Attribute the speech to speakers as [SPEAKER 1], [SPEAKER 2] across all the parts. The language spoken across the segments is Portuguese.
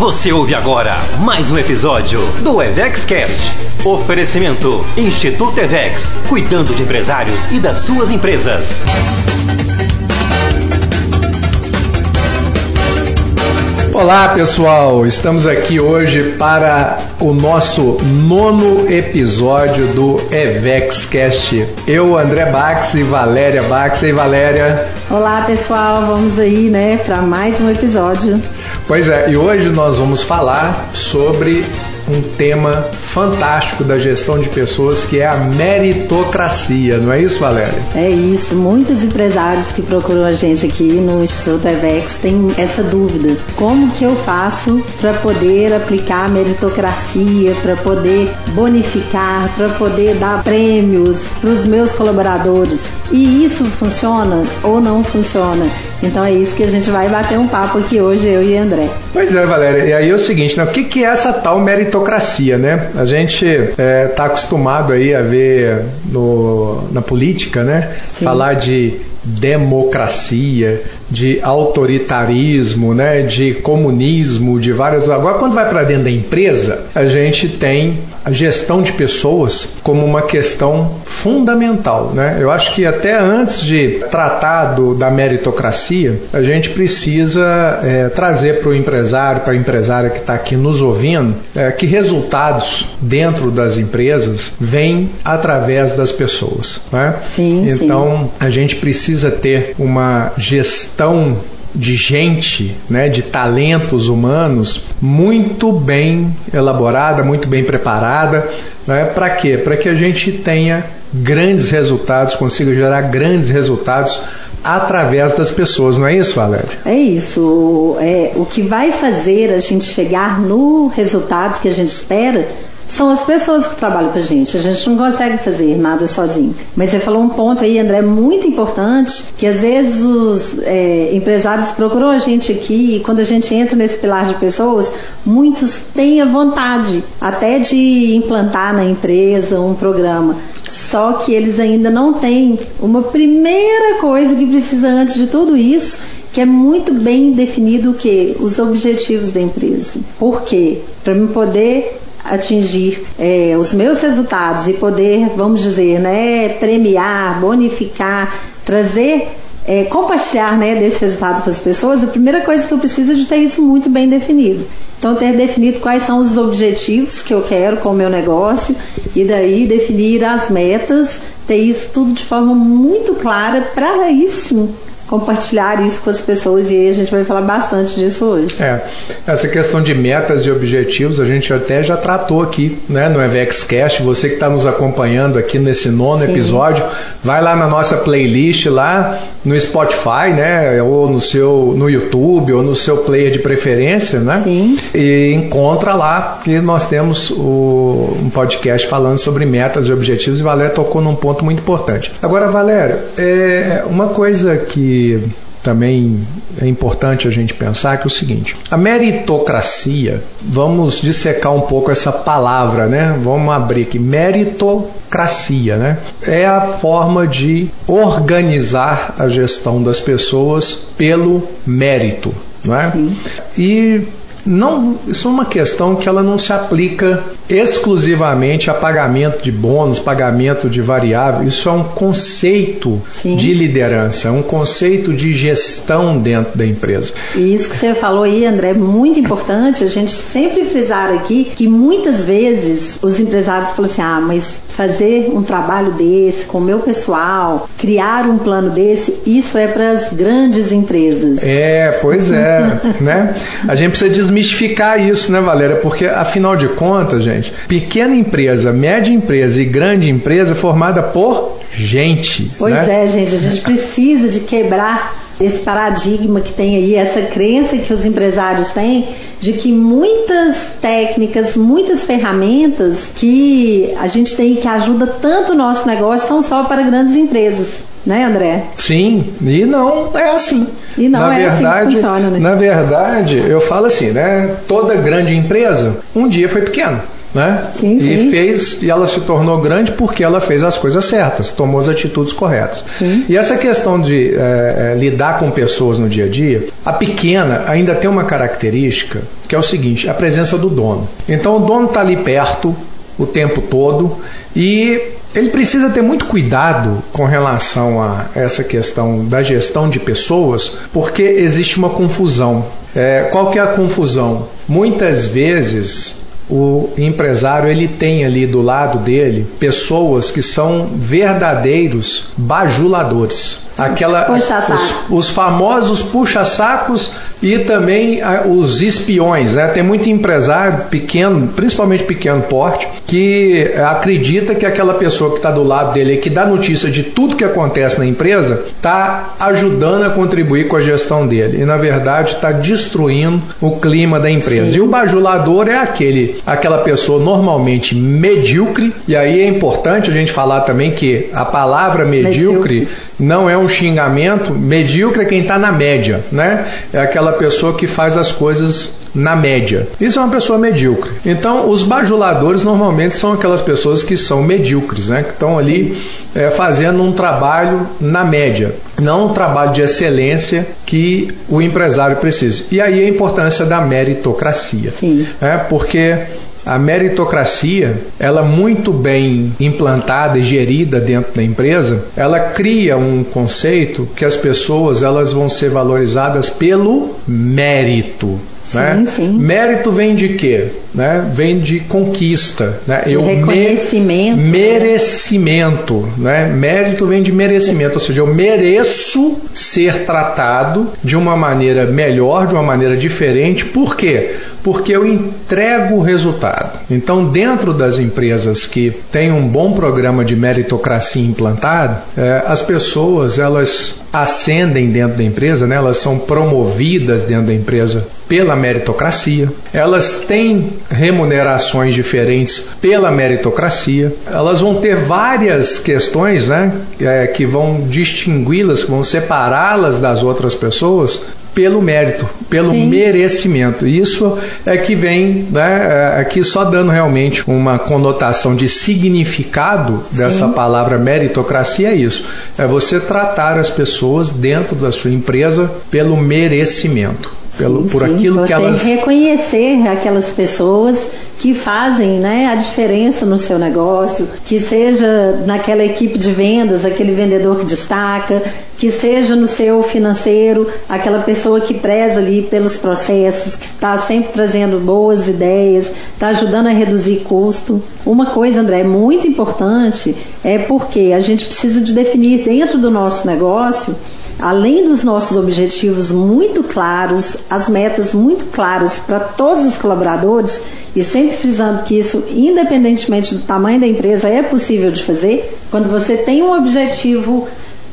[SPEAKER 1] Você ouve agora mais um episódio do EvexCast. Oferecimento Instituto Evex, cuidando de empresários e das suas empresas.
[SPEAKER 2] Olá pessoal, estamos aqui hoje para o nosso nono episódio do EvexCast. Eu, André Bax e Valéria Bax. E Valéria?
[SPEAKER 3] Olá pessoal, vamos aí né para mais um episódio.
[SPEAKER 2] Pois é, e hoje nós vamos falar sobre um tema fantástico da gestão de pessoas que é a meritocracia, não é isso, Valéria?
[SPEAKER 3] É isso. Muitos empresários que procuram a gente aqui no Instituto EVEX têm essa dúvida: como que eu faço para poder aplicar a meritocracia, para poder bonificar, para poder dar prêmios para os meus colaboradores? E isso funciona ou não funciona? Então é isso que a gente vai bater um papo aqui hoje, eu e André.
[SPEAKER 2] Pois é, Valéria. E aí é o seguinte, né? o que, que é essa tal meritocracia, né? A gente está é, tá acostumado aí a ver no, na política, né? Sim. Falar de democracia, de autoritarismo, né, de comunismo, de várias. Agora, quando vai para dentro da empresa, a gente tem a gestão de pessoas como uma questão fundamental, né? Eu acho que até antes de tratar do, da meritocracia, a gente precisa é, trazer para o empresário, para a empresária que está aqui nos ouvindo, é, que resultados dentro das empresas vêm através das pessoas, né?
[SPEAKER 3] Sim.
[SPEAKER 2] Então
[SPEAKER 3] sim.
[SPEAKER 2] a gente precisa ter uma gestão de gente, né, de talentos humanos muito bem elaborada, muito bem preparada, né, para quê? Para que a gente tenha grandes resultados, consiga gerar grandes resultados através das pessoas, não é isso, Valéria?
[SPEAKER 3] É isso. É, o que vai fazer a gente chegar no resultado que a gente espera são as pessoas que trabalham com a gente. A gente não consegue fazer nada sozinho. Mas você falou um ponto aí, André, muito importante, que às vezes os é, empresários procuram a gente aqui e quando a gente entra nesse pilar de pessoas, muitos têm a vontade até de implantar na empresa um programa. Só que eles ainda não têm uma primeira coisa que precisa antes de tudo isso, que é muito bem definido o que os objetivos da empresa. Por quê? Para me poder atingir é, os meus resultados e poder, vamos dizer, né, premiar, bonificar, trazer é, compartilhar né, desse resultado para as pessoas, a primeira coisa que eu preciso é de ter isso muito bem definido. Então, ter definido quais são os objetivos que eu quero com o meu negócio e daí definir as metas, ter isso tudo de forma muito clara para aí sim compartilhar isso com as pessoas e a gente vai falar bastante disso hoje.
[SPEAKER 2] É, essa questão de metas e objetivos a gente até já tratou aqui, né, no EvexCast. Você que está nos acompanhando aqui nesse nono Sim. episódio, vai lá na nossa playlist lá no Spotify, né, ou no seu no YouTube ou no seu player de preferência, né?
[SPEAKER 3] Sim.
[SPEAKER 2] E encontra lá que nós temos o, um podcast falando sobre metas e objetivos e Valéria tocou num ponto muito importante. Agora, Valéria, é uma coisa que também é importante a gente pensar que é o seguinte: a meritocracia, vamos dissecar um pouco essa palavra, né? Vamos abrir aqui, meritocracia, né? É a forma de organizar a gestão das pessoas pelo mérito, não é?
[SPEAKER 3] Sim.
[SPEAKER 2] E não, isso é uma questão que ela não se aplica exclusivamente a pagamento de bônus, pagamento de variável. Isso é um conceito
[SPEAKER 3] Sim.
[SPEAKER 2] de liderança, é um conceito de gestão dentro da empresa.
[SPEAKER 3] E isso que você falou aí, André, é muito importante a gente sempre frisar aqui que muitas vezes os empresários falam assim: ah, mas fazer um trabalho desse com o meu pessoal, criar um plano desse, isso é para as grandes empresas.
[SPEAKER 2] É, pois é, né? A gente precisa desmistificar isso, né, Valéria? Porque afinal de contas, gente. Pequena empresa, média empresa e grande empresa é formada por gente.
[SPEAKER 3] Pois
[SPEAKER 2] né?
[SPEAKER 3] é, gente. A gente precisa de quebrar esse paradigma que tem aí, essa crença que os empresários têm de que muitas técnicas, muitas ferramentas que a gente tem que ajuda tanto o nosso negócio são só para grandes empresas, né, André?
[SPEAKER 2] Sim, e não é assim.
[SPEAKER 3] E não na é verdade, assim que funciona, né?
[SPEAKER 2] Na verdade, eu falo assim, né? Toda grande empresa um dia foi pequena. Né?
[SPEAKER 3] Sim,
[SPEAKER 2] e
[SPEAKER 3] sim.
[SPEAKER 2] fez e ela se tornou grande porque ela fez as coisas certas, tomou as atitudes corretas.
[SPEAKER 3] Sim.
[SPEAKER 2] E essa questão de é, é, lidar com pessoas no dia a dia, a pequena ainda tem uma característica que é o seguinte: a presença do dono. Então o dono está ali perto o tempo todo e ele precisa ter muito cuidado com relação a essa questão da gestão de pessoas, porque existe uma confusão. É, qual que é a confusão? Muitas vezes o empresário ele tem ali do lado dele pessoas que são verdadeiros bajuladores. Aquela, os, os, famosos puxa-sacos e também os espiões. Né? Tem muito empresário pequeno, principalmente pequeno porte, que acredita que aquela pessoa que está do lado dele, que dá notícia de tudo que acontece na empresa, está ajudando a contribuir com a gestão dele. E na verdade está destruindo o clima da empresa. Sim. E o bajulador é aquele, aquela pessoa normalmente medíocre. E aí é importante a gente falar também que a palavra medíocre, medíocre. Não é um xingamento, medíocre é quem está na média, né? É aquela pessoa que faz as coisas na média. Isso é uma pessoa medíocre. Então, os bajuladores normalmente são aquelas pessoas que são medíocres, né? Que estão ali é, fazendo um trabalho na média, não um trabalho de excelência que o empresário precisa. E aí a importância da meritocracia.
[SPEAKER 3] Sim.
[SPEAKER 2] É, porque a meritocracia, ela muito bem implantada e gerida dentro da empresa, ela cria um conceito que as pessoas elas vão ser valorizadas pelo mérito.
[SPEAKER 3] Sim,
[SPEAKER 2] né?
[SPEAKER 3] sim.
[SPEAKER 2] Mérito vem de quê? Né? Vem de conquista. Né?
[SPEAKER 3] De reconhecimento.
[SPEAKER 2] Me merecimento. Né? Mérito vem de merecimento, ou seja, eu mereço ser tratado de uma maneira melhor, de uma maneira diferente. Por quê? Porque eu entrego o resultado. Então, dentro das empresas que têm um bom programa de meritocracia implantado, é, as pessoas elas ascendem dentro da empresa, né? elas são promovidas dentro da empresa pela meritocracia, elas têm remunerações diferentes pela meritocracia, elas vão ter várias questões né, é, que vão distingui-las, que vão separá-las das outras pessoas pelo mérito, pelo Sim. merecimento. Isso é que vem né, é, aqui só dando realmente uma conotação de significado dessa Sim. palavra meritocracia é isso. É você tratar as pessoas dentro da sua empresa pelo merecimento pelo,
[SPEAKER 3] sim,
[SPEAKER 2] por
[SPEAKER 3] sim.
[SPEAKER 2] aquilo
[SPEAKER 3] Você
[SPEAKER 2] que elas.
[SPEAKER 3] reconhecer aquelas pessoas que fazem né, a diferença no seu negócio, que seja naquela equipe de vendas, aquele vendedor que destaca, que seja no seu financeiro, aquela pessoa que preza ali pelos processos, que está sempre trazendo boas ideias, está ajudando a reduzir custo. Uma coisa, André, muito importante é porque a gente precisa de definir dentro do nosso negócio além dos nossos objetivos muito claros, as metas muito claras para todos os colaboradores, e sempre frisando que isso, independentemente do tamanho da empresa, é possível de fazer, quando você tem um objetivo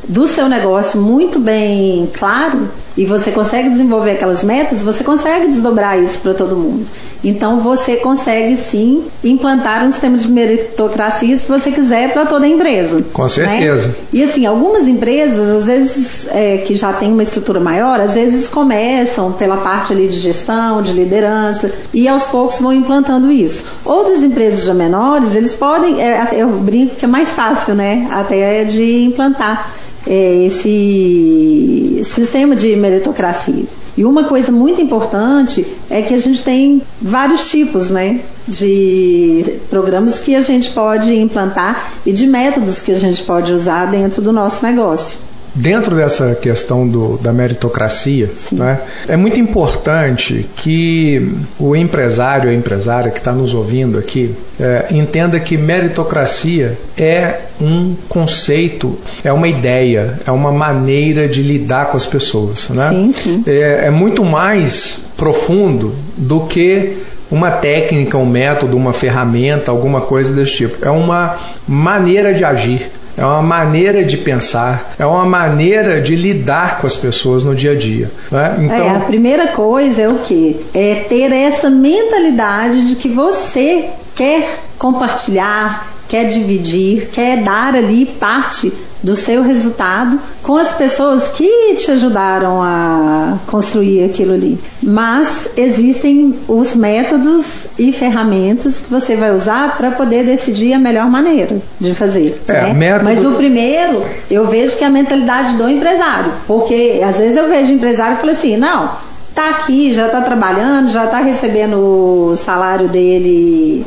[SPEAKER 3] do seu negócio muito bem claro e você consegue desenvolver aquelas metas, você consegue desdobrar isso para todo mundo. Então você consegue sim implantar um sistema de meritocracia se você quiser para toda a empresa.
[SPEAKER 2] Com né? certeza.
[SPEAKER 3] Né? E assim, algumas empresas, às vezes, é, que já tem uma estrutura maior, às vezes começam pela parte ali de gestão, de liderança, e aos poucos vão implantando isso. Outras empresas já menores, eles podem, é, eu brinco que é mais fácil, né? Até de implantar é, esse sistema de meritocracia. E uma coisa muito importante é que a gente tem vários tipos né, de programas que a gente pode implantar e de métodos que a gente pode usar dentro do nosso negócio.
[SPEAKER 2] Dentro dessa questão do, da meritocracia, né, é muito importante que o empresário, a empresária que está nos ouvindo aqui, é, entenda que meritocracia é um conceito, é uma ideia, é uma maneira de lidar com as pessoas. Né?
[SPEAKER 3] Sim, sim.
[SPEAKER 2] É, é muito mais profundo do que uma técnica, um método, uma ferramenta, alguma coisa desse tipo. É uma maneira de agir é uma maneira de pensar, é uma maneira de lidar com as pessoas no dia a dia. Né?
[SPEAKER 3] Então, é, a primeira coisa é o que? É ter essa mentalidade de que você quer compartilhar, quer dividir, quer dar ali parte do seu resultado com as pessoas que te ajudaram a construir aquilo ali. Mas existem os métodos e ferramentas que você vai usar para poder decidir a melhor maneira de fazer. É, né? método... Mas o primeiro, eu vejo que é a mentalidade do empresário, porque às vezes eu vejo empresário e falo assim, não, tá aqui, já está trabalhando, já está recebendo o salário dele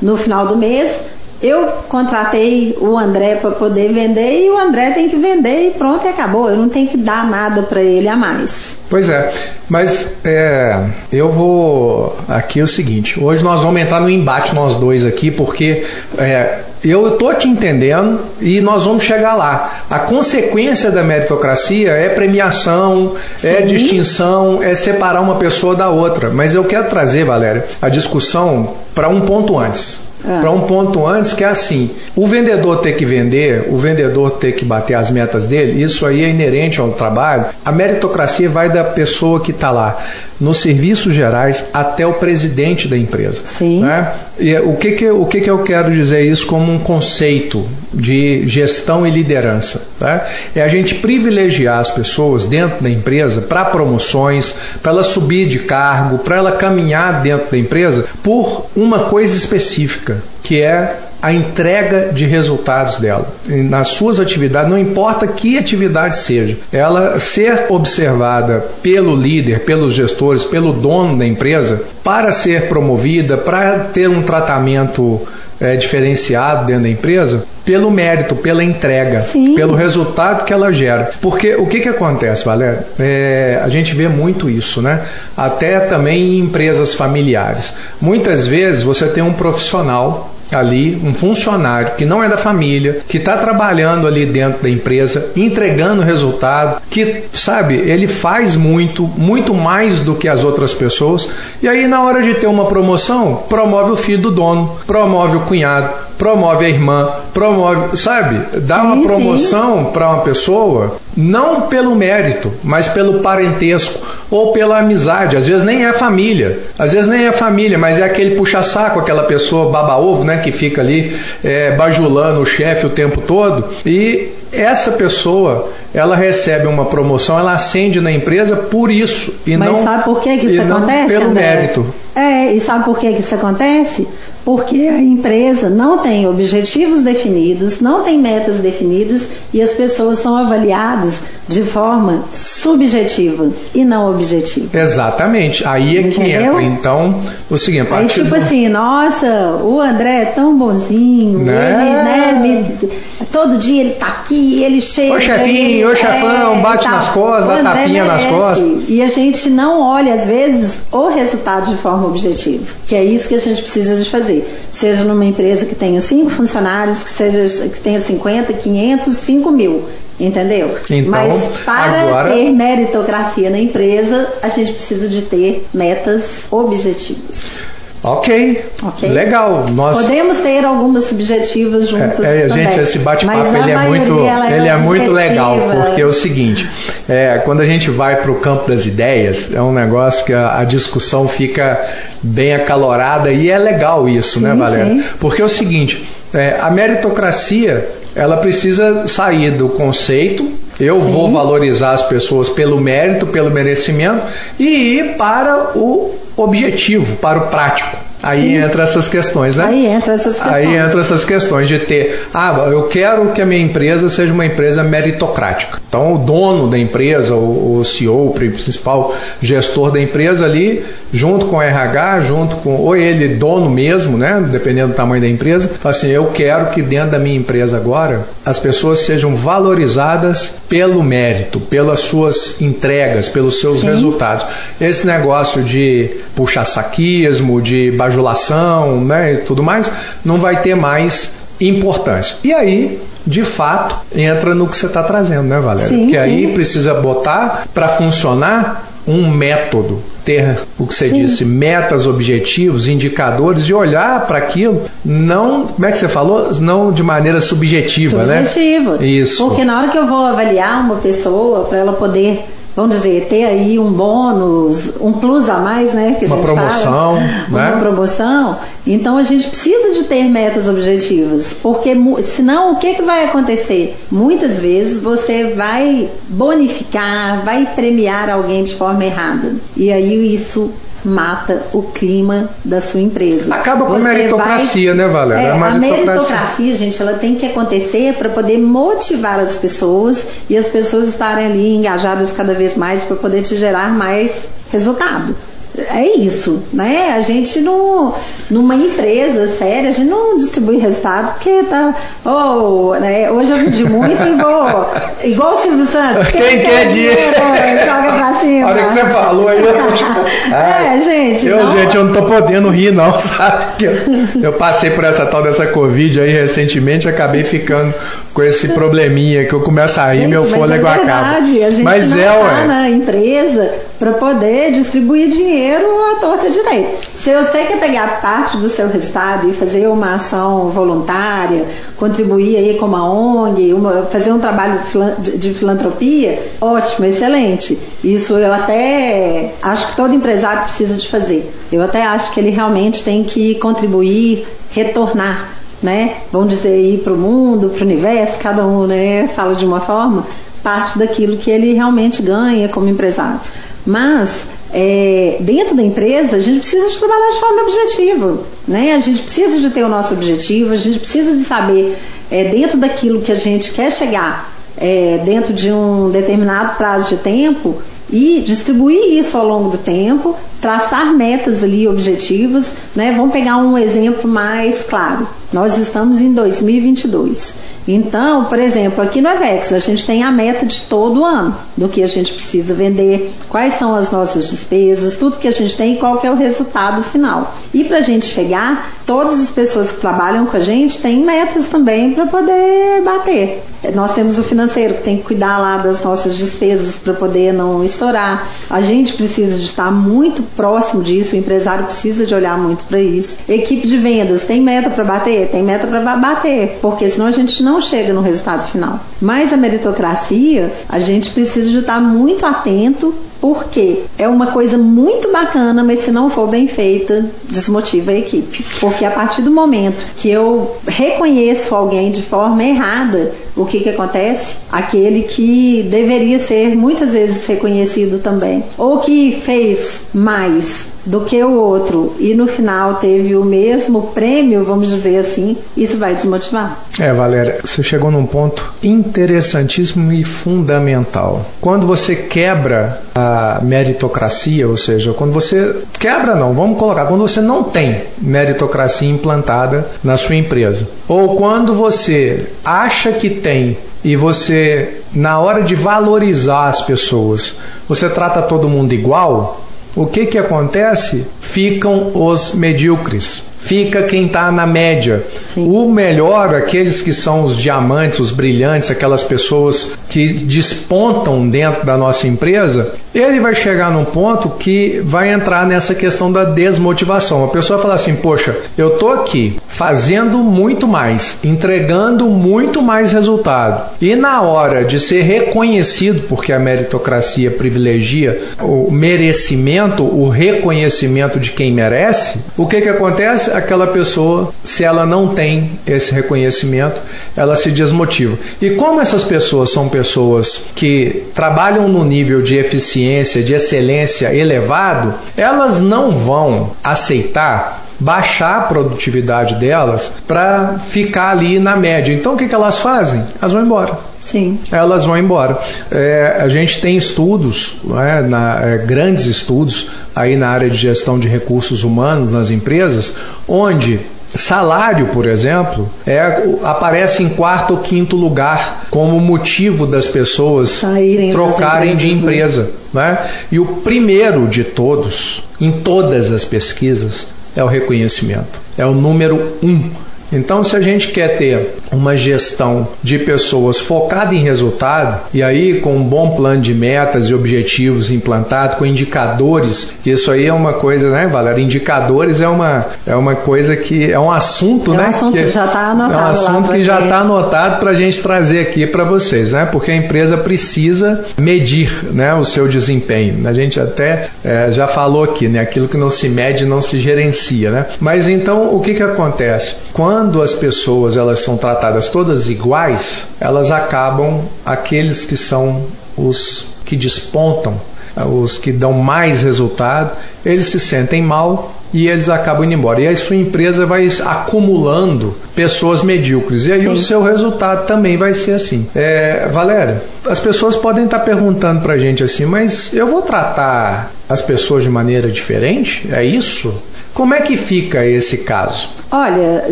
[SPEAKER 3] no final do mês eu contratei o André para poder vender e o André tem que vender e pronto, e acabou. Eu não tenho que dar nada para ele a mais.
[SPEAKER 2] Pois é, mas é, eu vou. Aqui é o seguinte: hoje nós vamos entrar no embate, nós dois aqui, porque é, eu estou te entendendo e nós vamos chegar lá. A consequência da meritocracia é premiação, é Sim. é distinção, é separar uma pessoa da outra. Mas eu quero trazer, Valéria, a discussão para um ponto antes. É. Para um ponto antes que é assim: o vendedor ter que vender, o vendedor ter que bater as metas dele, isso aí é inerente ao trabalho. A meritocracia vai da pessoa que está lá nos serviços gerais até o presidente da empresa.
[SPEAKER 3] Sim.
[SPEAKER 2] Né? E o que, que, o que, que eu quero dizer isso como um conceito de gestão e liderança? Né? É a gente privilegiar as pessoas dentro da empresa para promoções, para ela subir de cargo, para ela caminhar dentro da empresa por uma coisa específica, que é a entrega de resultados dela. Nas suas atividades, não importa que atividade seja, ela ser observada pelo líder, pelos gestores, pelo dono da empresa, para ser promovida, para ter um tratamento é, diferenciado dentro da empresa pelo mérito, pela entrega,
[SPEAKER 3] Sim.
[SPEAKER 2] pelo resultado que ela gera. Porque o que, que acontece, Valéria? É, a gente vê muito isso, né? Até também em empresas familiares. Muitas vezes você tem um profissional ali, um funcionário que não é da família, que está trabalhando ali dentro da empresa, entregando resultado, que, sabe, ele faz muito, muito mais do que as outras pessoas, e aí na hora de ter uma promoção, promove o filho do dono, promove o cunhado, promove a irmã, promove, sabe? Dá sim, uma promoção para uma pessoa não pelo mérito, mas pelo parentesco ou pela amizade. Às vezes nem é família, às vezes nem é família, mas é aquele puxa-saco, aquela pessoa baba-ovo, né, que fica ali é, bajulando o chefe o tempo todo. E essa pessoa, ela recebe uma promoção, ela ascende na empresa por isso e
[SPEAKER 3] mas
[SPEAKER 2] não
[SPEAKER 3] sabe por que, que isso acontece?
[SPEAKER 2] Pelo
[SPEAKER 3] André?
[SPEAKER 2] mérito.
[SPEAKER 3] É, e sabe por que, que isso acontece? Porque a empresa não tem objetivos definidos, não tem metas definidas e as pessoas são avaliadas de forma subjetiva e não objetiva.
[SPEAKER 2] Exatamente. Aí é Entendeu? que entra. Então, o seguinte,
[SPEAKER 3] Aí tipo do... assim, nossa, o André é tão bonzinho, né? ele, né, me, todo dia ele tá aqui, ele chega.
[SPEAKER 2] Ô chefinho, ô chefão, é, bate tá, nas costas, dá tapinha merece. nas costas.
[SPEAKER 3] E a gente não olha, às vezes, o resultado de forma objetiva. Que é isso que a gente precisa de fazer fazer. Seja numa empresa que tenha cinco funcionários, que, seja, que tenha 50, 500, 5 mil. Entendeu?
[SPEAKER 2] Então,
[SPEAKER 3] Mas para agora... ter meritocracia na empresa, a gente precisa de ter metas objetivas.
[SPEAKER 2] Ok, okay. legal.
[SPEAKER 3] Nós... Podemos ter algumas subjetivas juntos. É,
[SPEAKER 2] é gente, esse bate-papo ele é muito, é ele é, muito legal porque é o seguinte, é, quando a gente vai para o campo das ideias, é um negócio que a, a, discussão fica bem acalorada e é legal isso, né, sim, né, Valéria? Sim. Porque é o seguinte, é, a meritocracia ela precisa sair do conceito eu Sim. vou valorizar as pessoas pelo mérito, pelo merecimento e ir para o objetivo, para o prático. Aí Sim. entra essas questões, né?
[SPEAKER 3] Aí entra essas questões.
[SPEAKER 2] Aí entra essas questões de ter, ah, eu quero que a minha empresa seja uma empresa meritocrática. Então, o dono da empresa, o CEO, o principal gestor da empresa ali, junto com o RH, junto com, ou ele dono mesmo, né? Dependendo do tamanho da empresa, fala assim: eu quero que dentro da minha empresa agora as pessoas sejam valorizadas pelo mérito, pelas suas entregas, pelos seus Sim. resultados. Esse negócio de puxar saquismo, de bajulação, né, e tudo mais, não vai ter mais importância. E aí, de fato, entra no que você está trazendo, né, Valéria? Sim, que sim. aí precisa botar para funcionar um método, ter o que você Sim. disse, metas, objetivos, indicadores e olhar para aquilo, não, como é que você falou? Não de maneira subjetiva,
[SPEAKER 3] subjetiva, né? Subjetiva. Isso. Porque na hora que eu vou avaliar uma pessoa para ela poder vamos dizer, ter aí um bônus, um plus a mais, né? Que
[SPEAKER 2] uma
[SPEAKER 3] a gente
[SPEAKER 2] promoção,
[SPEAKER 3] fala,
[SPEAKER 2] né?
[SPEAKER 3] Uma promoção. Então a gente precisa de ter metas objetivas, porque senão o que, que vai acontecer? Muitas vezes você vai bonificar, vai premiar alguém de forma errada. E aí isso mata o clima da sua empresa.
[SPEAKER 2] Acaba com a meritocracia,
[SPEAKER 3] vai,
[SPEAKER 2] né, Valéria?
[SPEAKER 3] É,
[SPEAKER 2] a,
[SPEAKER 3] meritocracia. a meritocracia, gente, ela tem que acontecer para poder motivar as pessoas e as pessoas estarem ali engajadas cada vez mais para poder te gerar mais resultado é isso, né? A gente não, numa empresa séria, a gente não distribui resultado porque tá, oh, né? Hoje eu vendi muito e vou, igual o Silvio Santos,
[SPEAKER 2] quem, quem quer dinheiro,
[SPEAKER 3] joga pra cima.
[SPEAKER 2] Olha que você falou aí.
[SPEAKER 3] é, gente.
[SPEAKER 2] Eu, não... gente, eu não tô podendo rir, não, sabe? Eu, eu passei por essa tal dessa Covid aí recentemente, acabei ficando com esse probleminha que eu começo a rir, gente, meu fôlego
[SPEAKER 3] é
[SPEAKER 2] acaba.
[SPEAKER 3] A gente
[SPEAKER 2] mas
[SPEAKER 3] não
[SPEAKER 2] é,
[SPEAKER 3] tá
[SPEAKER 2] ué.
[SPEAKER 3] na empresa para poder distribuir dinheiro à torta direita. Se você quer pegar parte do seu resultado e fazer uma ação voluntária, contribuir aí com uma ONG, uma, fazer um trabalho de filantropia, ótimo, excelente. Isso eu até acho que todo empresário precisa de fazer. Eu até acho que ele realmente tem que contribuir, retornar né? Vamos dizer ir para o mundo, para o universo, cada um, né? Fala de uma forma, parte daquilo que ele realmente ganha como empresário. Mas é, dentro da empresa a gente precisa de trabalhar de forma objetiva, né? A gente precisa de ter o nosso objetivo, a gente precisa de saber é, dentro daquilo que a gente quer chegar, é, dentro de um determinado prazo de tempo e distribuir isso ao longo do tempo, traçar metas ali objetivas, né? Vamos pegar um exemplo mais claro. Nós estamos em 2022. Então, por exemplo, aqui no Avex, a gente tem a meta de todo ano do que a gente precisa vender, quais são as nossas despesas, tudo que a gente tem e qual que é o resultado final. E para a gente chegar, todas as pessoas que trabalham com a gente têm metas também para poder bater. Nós temos o financeiro que tem que cuidar lá das nossas despesas para poder não estourar. A gente precisa de estar muito próximo disso, o empresário precisa de olhar muito para isso. Equipe de vendas tem meta para bater, tem meta para bater, porque senão a gente não chega no resultado final. Mas a meritocracia, a gente precisa de estar muito atento porque é uma coisa muito bacana, mas se não for bem feita, desmotiva a equipe. Porque a partir do momento que eu reconheço alguém de forma errada, o que, que acontece? Aquele que deveria ser muitas vezes reconhecido também, ou que fez mais do que o outro e no final teve o mesmo prêmio, vamos dizer assim, isso vai desmotivar.
[SPEAKER 2] É, Valéria, você chegou num ponto interessantíssimo e fundamental. Quando você quebra a meritocracia, ou seja, quando você quebra não, vamos colocar, quando você não tem meritocracia implantada na sua empresa, ou quando você acha que tem e você na hora de valorizar as pessoas, você trata todo mundo igual, o que que acontece? Ficam os medíocres. Fica quem está na média. Sim. O melhor, aqueles que são os diamantes, os brilhantes, aquelas pessoas que despontam dentro da nossa empresa, ele vai chegar num ponto que vai entrar nessa questão da desmotivação. A pessoa fala assim: Poxa, eu tô aqui fazendo muito mais, entregando muito mais resultado, e na hora de ser reconhecido, porque a meritocracia privilegia o merecimento, o reconhecimento de quem merece, o que, que acontece? Aquela pessoa, se ela não tem esse reconhecimento, ela se desmotiva. E como essas pessoas são pessoas que trabalham no nível de eficiência, eficiência, de excelência elevado, elas não vão aceitar baixar a produtividade delas para ficar ali na média. Então o que, que elas fazem? Elas vão embora.
[SPEAKER 3] Sim.
[SPEAKER 2] Elas vão embora. É, a gente tem estudos, né, na, é, grandes estudos aí na área de gestão de recursos humanos nas empresas, onde Salário, por exemplo, é, aparece em quarto ou quinto lugar como motivo das pessoas
[SPEAKER 3] Saírem
[SPEAKER 2] trocarem de né? empresa. Né? E o primeiro de todos, em todas as pesquisas, é o reconhecimento. É o número um Então, se a gente quer ter uma gestão de pessoas focada em resultado, e aí com um bom plano de metas e objetivos implantado, com indicadores, que isso aí é uma coisa, né, Valéria? Indicadores é uma, é uma coisa que é um assunto,
[SPEAKER 3] é um
[SPEAKER 2] né?
[SPEAKER 3] Assunto
[SPEAKER 2] que
[SPEAKER 3] já tá anotado
[SPEAKER 2] é um assunto que já está anotado para a gente trazer aqui para vocês, né? Porque a empresa precisa medir né, o seu desempenho. A gente até é, já falou aqui, né? Aquilo que não se mede não se gerencia, né? Mas então o que, que acontece? Quando as pessoas elas são tratadas todas iguais, elas acabam aqueles que são os que despontam, os que dão mais resultado, eles se sentem mal e eles acabam indo embora. E aí sua empresa vai acumulando pessoas medíocres. E aí Sim. o seu resultado também vai ser assim. É, Valéria, as pessoas podem estar perguntando pra gente assim, mas eu vou tratar as pessoas de maneira diferente? É isso? Como é que fica esse caso?
[SPEAKER 3] Olha,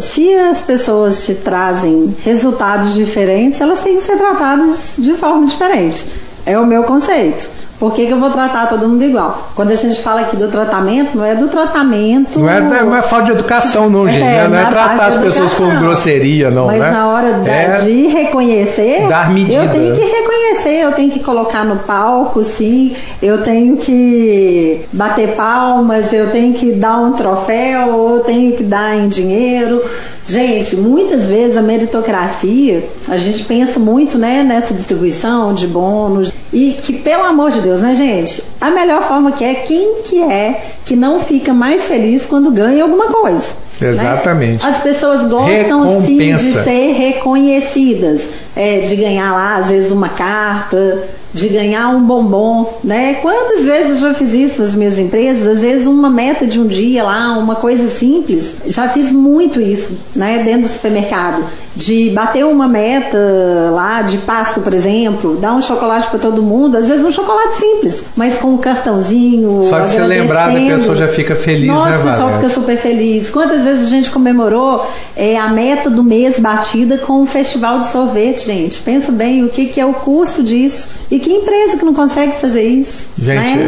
[SPEAKER 3] se as pessoas te trazem resultados diferentes, elas têm que ser tratadas de forma diferente. É o meu conceito. Por que, que, eu vou tratar todo mundo igual? Quando a gente fala aqui do tratamento, não é do tratamento.
[SPEAKER 2] Não é, não é falta de educação, não, gente. É, não é tratar as pessoas com grosseria, não.
[SPEAKER 3] Mas
[SPEAKER 2] né?
[SPEAKER 3] na hora da, é de reconhecer,
[SPEAKER 2] dar medida.
[SPEAKER 3] eu tenho que reconhecer, eu tenho que colocar no palco, sim, eu tenho que bater palmas, eu tenho que dar um troféu, eu tenho que dar em dinheiro. Gente, muitas vezes a meritocracia, a gente pensa muito né, nessa distribuição de bônus e que, pelo amor de Deus, né, gente? A melhor forma que é quem que é que não fica mais feliz quando ganha alguma coisa.
[SPEAKER 2] Né? Exatamente.
[SPEAKER 3] Né? As pessoas gostam sim de ser reconhecidas, é, de ganhar lá, às vezes, uma carta, de ganhar um bombom, né? Quantas vezes eu já fiz isso nas minhas empresas? Às vezes uma meta de um dia lá, uma coisa simples. Já fiz muito isso, né? Dentro do supermercado, de bater uma meta lá de Páscoa, por exemplo, dar um chocolate para todo mundo. Às vezes um chocolate simples, mas com um cartãozinho.
[SPEAKER 2] Só de você lembrar, a pessoa já fica feliz,
[SPEAKER 3] Nossa,
[SPEAKER 2] né,
[SPEAKER 3] o pessoal fica super feliz. Quantas vezes a gente comemorou é, a meta do mês batida com um festival de sorvete, gente? Pensa bem o que, que é o custo disso e que empresa que não consegue fazer isso?
[SPEAKER 2] Gente,
[SPEAKER 3] né?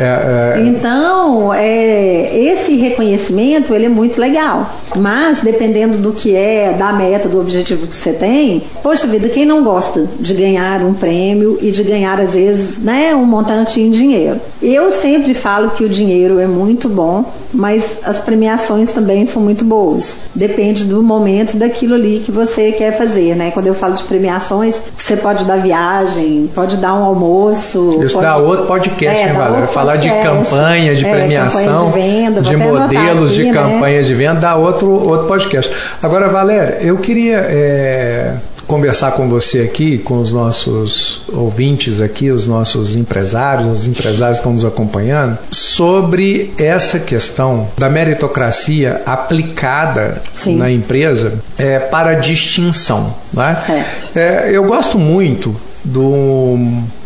[SPEAKER 2] é,
[SPEAKER 3] é... Então, é, esse reconhecimento ele é muito legal. Mas, dependendo do que é, da meta, do objetivo que você tem, poxa vida, quem não gosta de ganhar um prêmio e de ganhar, às vezes, né, um montante em dinheiro? Eu sempre falo que o dinheiro é muito bom, mas as premiações também são muito boas. Depende do momento daquilo ali que você quer fazer, né? Quando eu falo de premiações, você pode dar viagem, pode dar um almoço.
[SPEAKER 2] Isso
[SPEAKER 3] pode...
[SPEAKER 2] dá outro podcast,
[SPEAKER 3] é,
[SPEAKER 2] né, Valéria? Falar de campanha, de
[SPEAKER 3] é,
[SPEAKER 2] premiação,
[SPEAKER 3] de, venda,
[SPEAKER 2] de modelos
[SPEAKER 3] aqui,
[SPEAKER 2] de
[SPEAKER 3] né?
[SPEAKER 2] campanhas de venda, dá outro, outro podcast. Agora, Valéria, eu queria. É conversar com você aqui, com os nossos ouvintes aqui, os nossos empresários, os empresários que estão nos acompanhando, sobre essa questão da meritocracia aplicada
[SPEAKER 3] Sim.
[SPEAKER 2] na empresa é, para distinção. Né?
[SPEAKER 3] Certo.
[SPEAKER 2] É, eu gosto muito do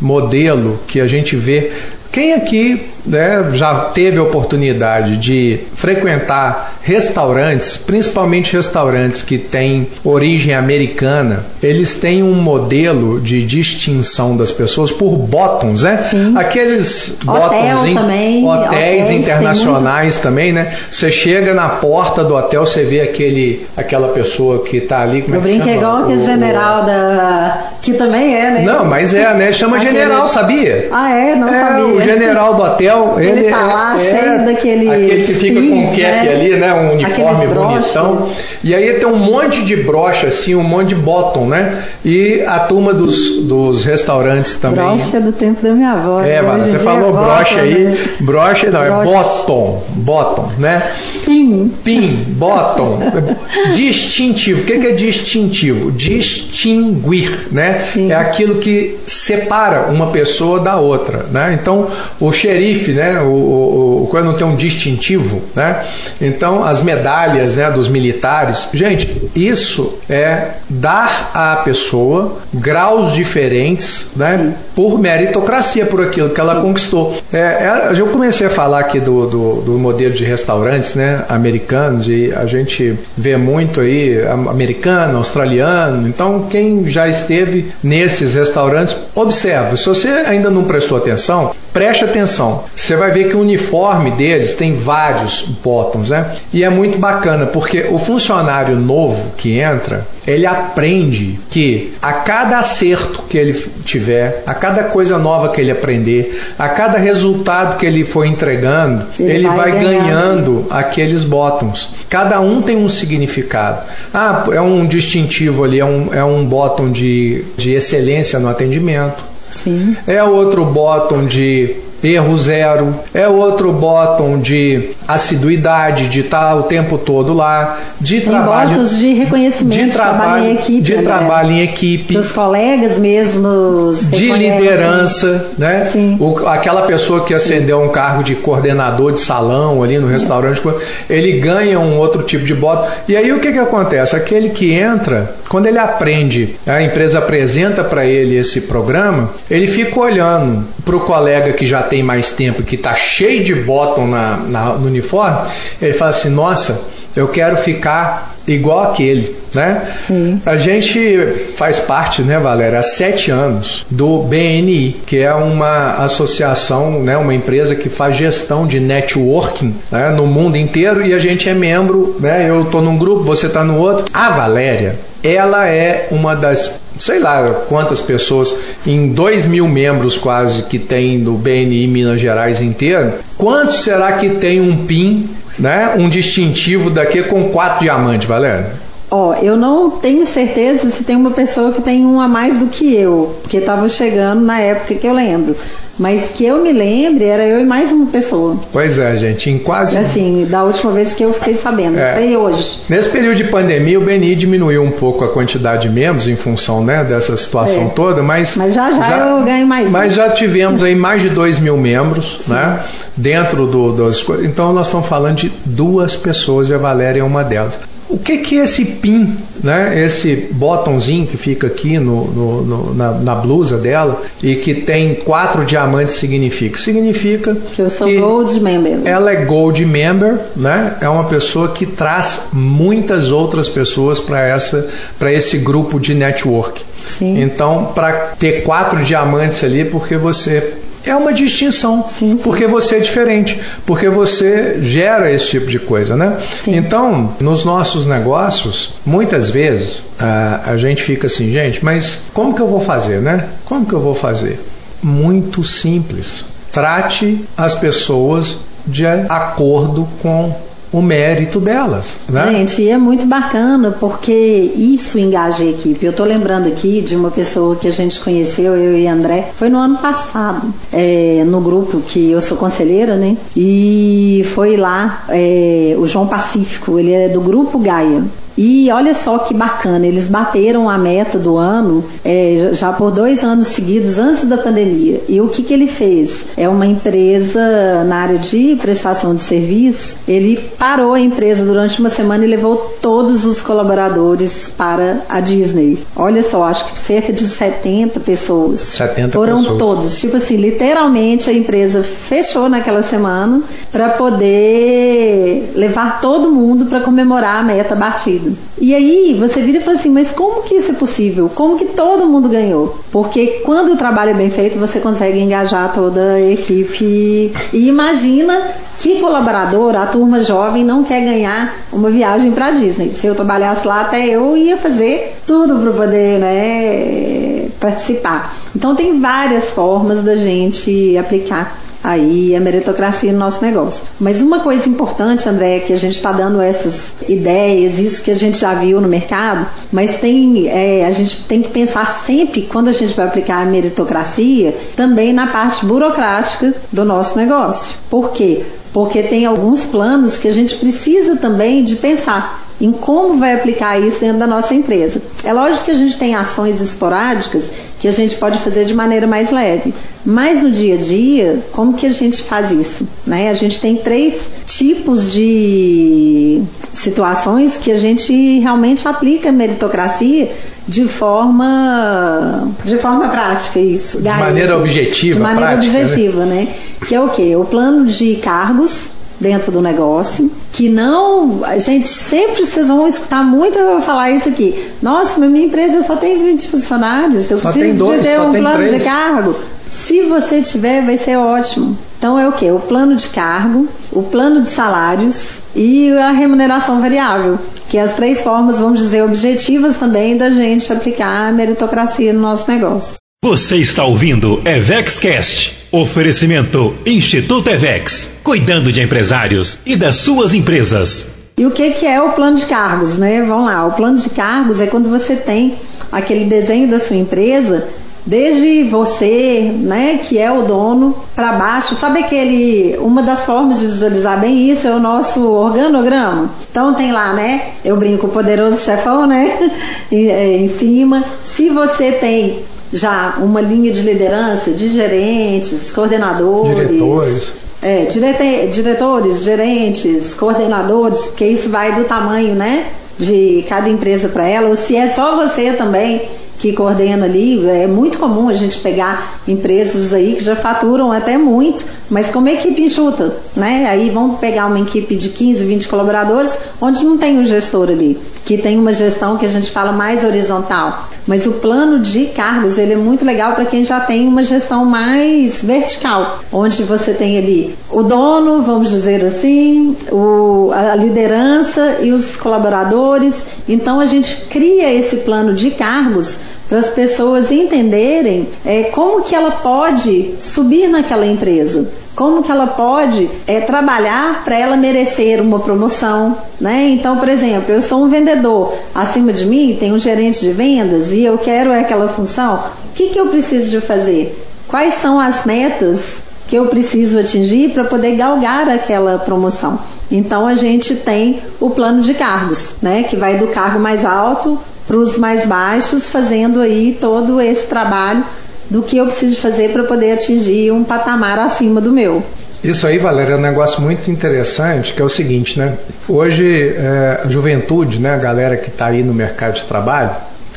[SPEAKER 2] modelo que a gente vê. Quem aqui né, já teve a oportunidade de frequentar restaurantes, principalmente restaurantes que têm origem americana, eles têm um modelo de distinção das pessoas por bottoms, né?
[SPEAKER 3] Sim.
[SPEAKER 2] Aqueles
[SPEAKER 3] Hotel
[SPEAKER 2] bottoms,
[SPEAKER 3] também,
[SPEAKER 2] hotéis,
[SPEAKER 3] hotéis
[SPEAKER 2] internacionais muito... também, né? Você chega na porta do hotel, você vê aquele, aquela pessoa que está ali. Como
[SPEAKER 3] Eu
[SPEAKER 2] é que
[SPEAKER 3] brinco igual aquele general da. que também é, né?
[SPEAKER 2] Não, mas é, né? Chama general, sabia?
[SPEAKER 3] Ah, é? Não
[SPEAKER 2] é,
[SPEAKER 3] sabia.
[SPEAKER 2] o general do hotel, ele,
[SPEAKER 3] Ele tá lá
[SPEAKER 2] é,
[SPEAKER 3] cheio daqueles
[SPEAKER 2] Aquele que fica com um cap
[SPEAKER 3] né?
[SPEAKER 2] ali, né? Um uniforme bonitão. E aí tem um monte de brocha, assim, um monte de bottom, né? E a turma dos, dos restaurantes também.
[SPEAKER 3] Brocha do tempo da minha avó.
[SPEAKER 2] É,
[SPEAKER 3] né? em
[SPEAKER 2] você falou
[SPEAKER 3] é
[SPEAKER 2] brocha
[SPEAKER 3] bota,
[SPEAKER 2] aí.
[SPEAKER 3] né?
[SPEAKER 2] Brocha não, é
[SPEAKER 3] Broche.
[SPEAKER 2] bottom. Bottom, né?
[SPEAKER 3] Pin.
[SPEAKER 2] Pin, bottom, distintivo. O que que é distintivo? Distinguir, né?
[SPEAKER 3] Sim.
[SPEAKER 2] É aquilo que separa uma pessoa da outra, né? Então, o xerife, né? O, o, o quando tem um distintivo, né? Então, as medalhas, né? Dos militares, gente, isso é dar à pessoa graus diferentes, né? Por meritocracia, por aquilo que ela conquistou. É, é, eu comecei a falar aqui do, do, do modelo de restaurantes, né? Americanos e a gente vê muito aí am- americano, australiano. Então, quem já esteve nesses restaurantes, observa. Se você ainda não prestou atenção, Preste atenção. Você vai ver que o uniforme deles tem vários botões, né? E é muito bacana porque o funcionário novo que entra, ele aprende que a cada acerto que ele tiver, a cada coisa nova que ele aprender, a cada resultado que ele for entregando, ele, ele vai, vai ganhando. ganhando aqueles botões. Cada um tem um significado. Ah, é um distintivo ali, é um, é um botão de, de excelência no atendimento.
[SPEAKER 3] Sim.
[SPEAKER 2] É outro botão de erro zero, é outro botão de assiduidade, de estar o tempo todo lá, de
[SPEAKER 3] Tem
[SPEAKER 2] trabalho.
[SPEAKER 3] de reconhecimento, de trabalho, em equipe.
[SPEAKER 2] De
[SPEAKER 3] né?
[SPEAKER 2] trabalho em equipe.
[SPEAKER 3] Os colegas mesmos.
[SPEAKER 2] De liderança, né? Sim. O, aquela pessoa que acendeu um cargo de coordenador de salão ali no restaurante, ele ganha um outro tipo de botão. E aí o que, que acontece? Aquele que entra, quando ele aprende, a empresa apresenta para ele esse programa, ele fica olhando para o colega que já tem mais tempo, que está cheio de botão na, na, no uniforme, ele fala assim: nossa, eu quero ficar igual aquele, né?
[SPEAKER 3] Sim.
[SPEAKER 2] A gente faz parte, né, Valéria, há sete anos do BNI, que é uma associação, né, uma empresa que faz gestão de networking né, no mundo inteiro e a gente é membro, né? Eu estou num grupo, você está no outro. A Valéria, ela é uma das sei lá quantas pessoas, em 2 mil membros quase que tem do BNI Minas Gerais inteiro, quantos será que tem um PIN, né, um distintivo daqui com quatro diamantes, Valéria?
[SPEAKER 3] Ó, eu não tenho certeza se tem uma pessoa que tem um a mais do que eu, porque estava chegando na época que eu lembro. Mas que eu me lembre, era eu e mais uma pessoa.
[SPEAKER 2] Pois é, gente, em quase.
[SPEAKER 3] Assim, da última vez que eu fiquei sabendo, é. sei hoje.
[SPEAKER 2] Nesse período de pandemia, o BNI diminuiu um pouco a quantidade de membros em função né, dessa situação é. toda, mas.
[SPEAKER 3] Mas já, já, já, eu ganho mais.
[SPEAKER 2] Mas um. já tivemos aí mais de 2 mil membros, Sim. né? Dentro do, das coisas. Então nós estamos falando de duas pessoas e a Valéria é uma delas. O que, que esse pin, né? esse botãozinho que fica aqui no, no, no na, na, blusa dela e que tem quatro diamantes significa? Significa
[SPEAKER 3] que eu sou que Gold Member.
[SPEAKER 2] Ela é Gold Member, né? é uma pessoa que traz muitas outras pessoas para esse grupo de network.
[SPEAKER 3] Sim.
[SPEAKER 2] Então, para ter quatro diamantes ali, porque você é uma distinção.
[SPEAKER 3] Sim, sim.
[SPEAKER 2] Porque você é diferente, porque você gera esse tipo de coisa, né?
[SPEAKER 3] Sim.
[SPEAKER 2] Então, nos nossos negócios, muitas vezes a, a gente fica assim, gente, mas como que eu vou fazer, né? Como que eu vou fazer? Muito simples. Trate as pessoas de acordo com o mérito delas. Né?
[SPEAKER 3] Gente, e é muito bacana porque isso engaja a equipe. Eu estou lembrando aqui de uma pessoa que a gente conheceu, eu e André, foi no ano passado, é, no grupo que eu sou conselheira, né? E foi lá é, o João Pacífico, ele é do grupo Gaia. E olha só que bacana, eles bateram a meta do ano é, já por dois anos seguidos antes da pandemia. E o que, que ele fez? É uma empresa na área de prestação de serviço. Ele parou a empresa durante uma semana e levou todos os colaboradores para a Disney. Olha só, acho que cerca de 70 pessoas.
[SPEAKER 2] 70
[SPEAKER 3] Foram
[SPEAKER 2] pessoas.
[SPEAKER 3] todos. Tipo assim, literalmente a empresa fechou naquela semana para poder levar todo mundo para comemorar a meta batida. E aí você vira e fala assim, mas como que isso é possível? Como que todo mundo ganhou? Porque quando o trabalho é bem feito, você consegue engajar toda a equipe. E imagina que colaborador, a turma jovem, não quer ganhar uma viagem para Disney. Se eu trabalhasse lá, até eu ia fazer tudo para poder né, participar. Então tem várias formas da gente aplicar aí a meritocracia no nosso negócio. Mas uma coisa importante, André, é que a gente está dando essas ideias, isso que a gente já viu no mercado, mas tem, é, a gente tem que pensar sempre, quando a gente vai aplicar a meritocracia, também na parte burocrática do nosso negócio. Por quê? Porque tem alguns planos que a gente precisa também de pensar em como vai aplicar isso dentro da nossa empresa. É lógico que a gente tem ações esporádicas que a gente pode fazer de maneira mais leve, mas no dia a dia, como que a gente faz isso? Né? A gente tem três tipos de situações que a gente realmente aplica a meritocracia de forma de forma prática isso.
[SPEAKER 2] De maneira objetiva,
[SPEAKER 3] de maneira
[SPEAKER 2] prática,
[SPEAKER 3] né? objetiva, né? né? Que é o quê? O plano de cargos dentro do negócio, que não, gente, sempre vocês vão escutar muito eu falar isso aqui. Nossa, mas minha empresa só tem 20 funcionários, eu
[SPEAKER 2] só
[SPEAKER 3] preciso
[SPEAKER 2] dois,
[SPEAKER 3] de ter um plano
[SPEAKER 2] três.
[SPEAKER 3] de cargo. Se você tiver, vai ser ótimo. Então é o que? O plano de cargo, o plano de salários e a remuneração variável, que é as três formas, vamos dizer, objetivas também da gente aplicar a meritocracia no nosso negócio.
[SPEAKER 1] Você está ouvindo EvexCast. Oferecimento Instituto Evex, cuidando de empresários e das suas empresas.
[SPEAKER 3] E o que, que é o plano de cargos, né? Vamos lá, o plano de cargos é quando você tem aquele desenho da sua empresa desde você, né, que é o dono, para baixo. Sabe aquele, uma das formas de visualizar bem isso é o nosso organograma. Então tem lá, né, eu brinco o poderoso chefão, né, é, em cima. Se você tem já uma linha de liderança de gerentes, coordenadores,
[SPEAKER 2] diretores,
[SPEAKER 3] é, direte, diretores, gerentes, coordenadores, porque isso vai do tamanho, né, de cada empresa para ela, ou se é só você também que coordena ali. É muito comum a gente pegar empresas aí que já faturam até muito, mas como equipe enxuta, né? Aí vamos pegar uma equipe de 15, 20 colaboradores, onde não tem um gestor ali, que tem uma gestão que a gente fala mais horizontal. Mas o plano de cargos, ele é muito legal para quem já tem uma gestão mais vertical, onde você tem ali o dono, vamos dizer assim, o, a liderança e os colaboradores. Então a gente cria esse plano de cargos para as pessoas entenderem é, como que ela pode subir naquela empresa. Como que ela pode é, trabalhar para ela merecer uma promoção, né? Então, por exemplo, eu sou um vendedor, acima de mim tem um gerente de vendas e eu quero aquela função. O que, que eu preciso de fazer? Quais são as metas que eu preciso atingir para poder galgar aquela promoção? Então, a gente tem o plano de cargos, né? Que vai do cargo mais alto para os mais baixos, fazendo aí todo esse trabalho do que eu preciso fazer para poder atingir um patamar acima do meu.
[SPEAKER 2] Isso aí, Valéria, é um negócio muito interessante, que é o seguinte, né? Hoje, é, a juventude, né, a galera que está aí no mercado de trabalho,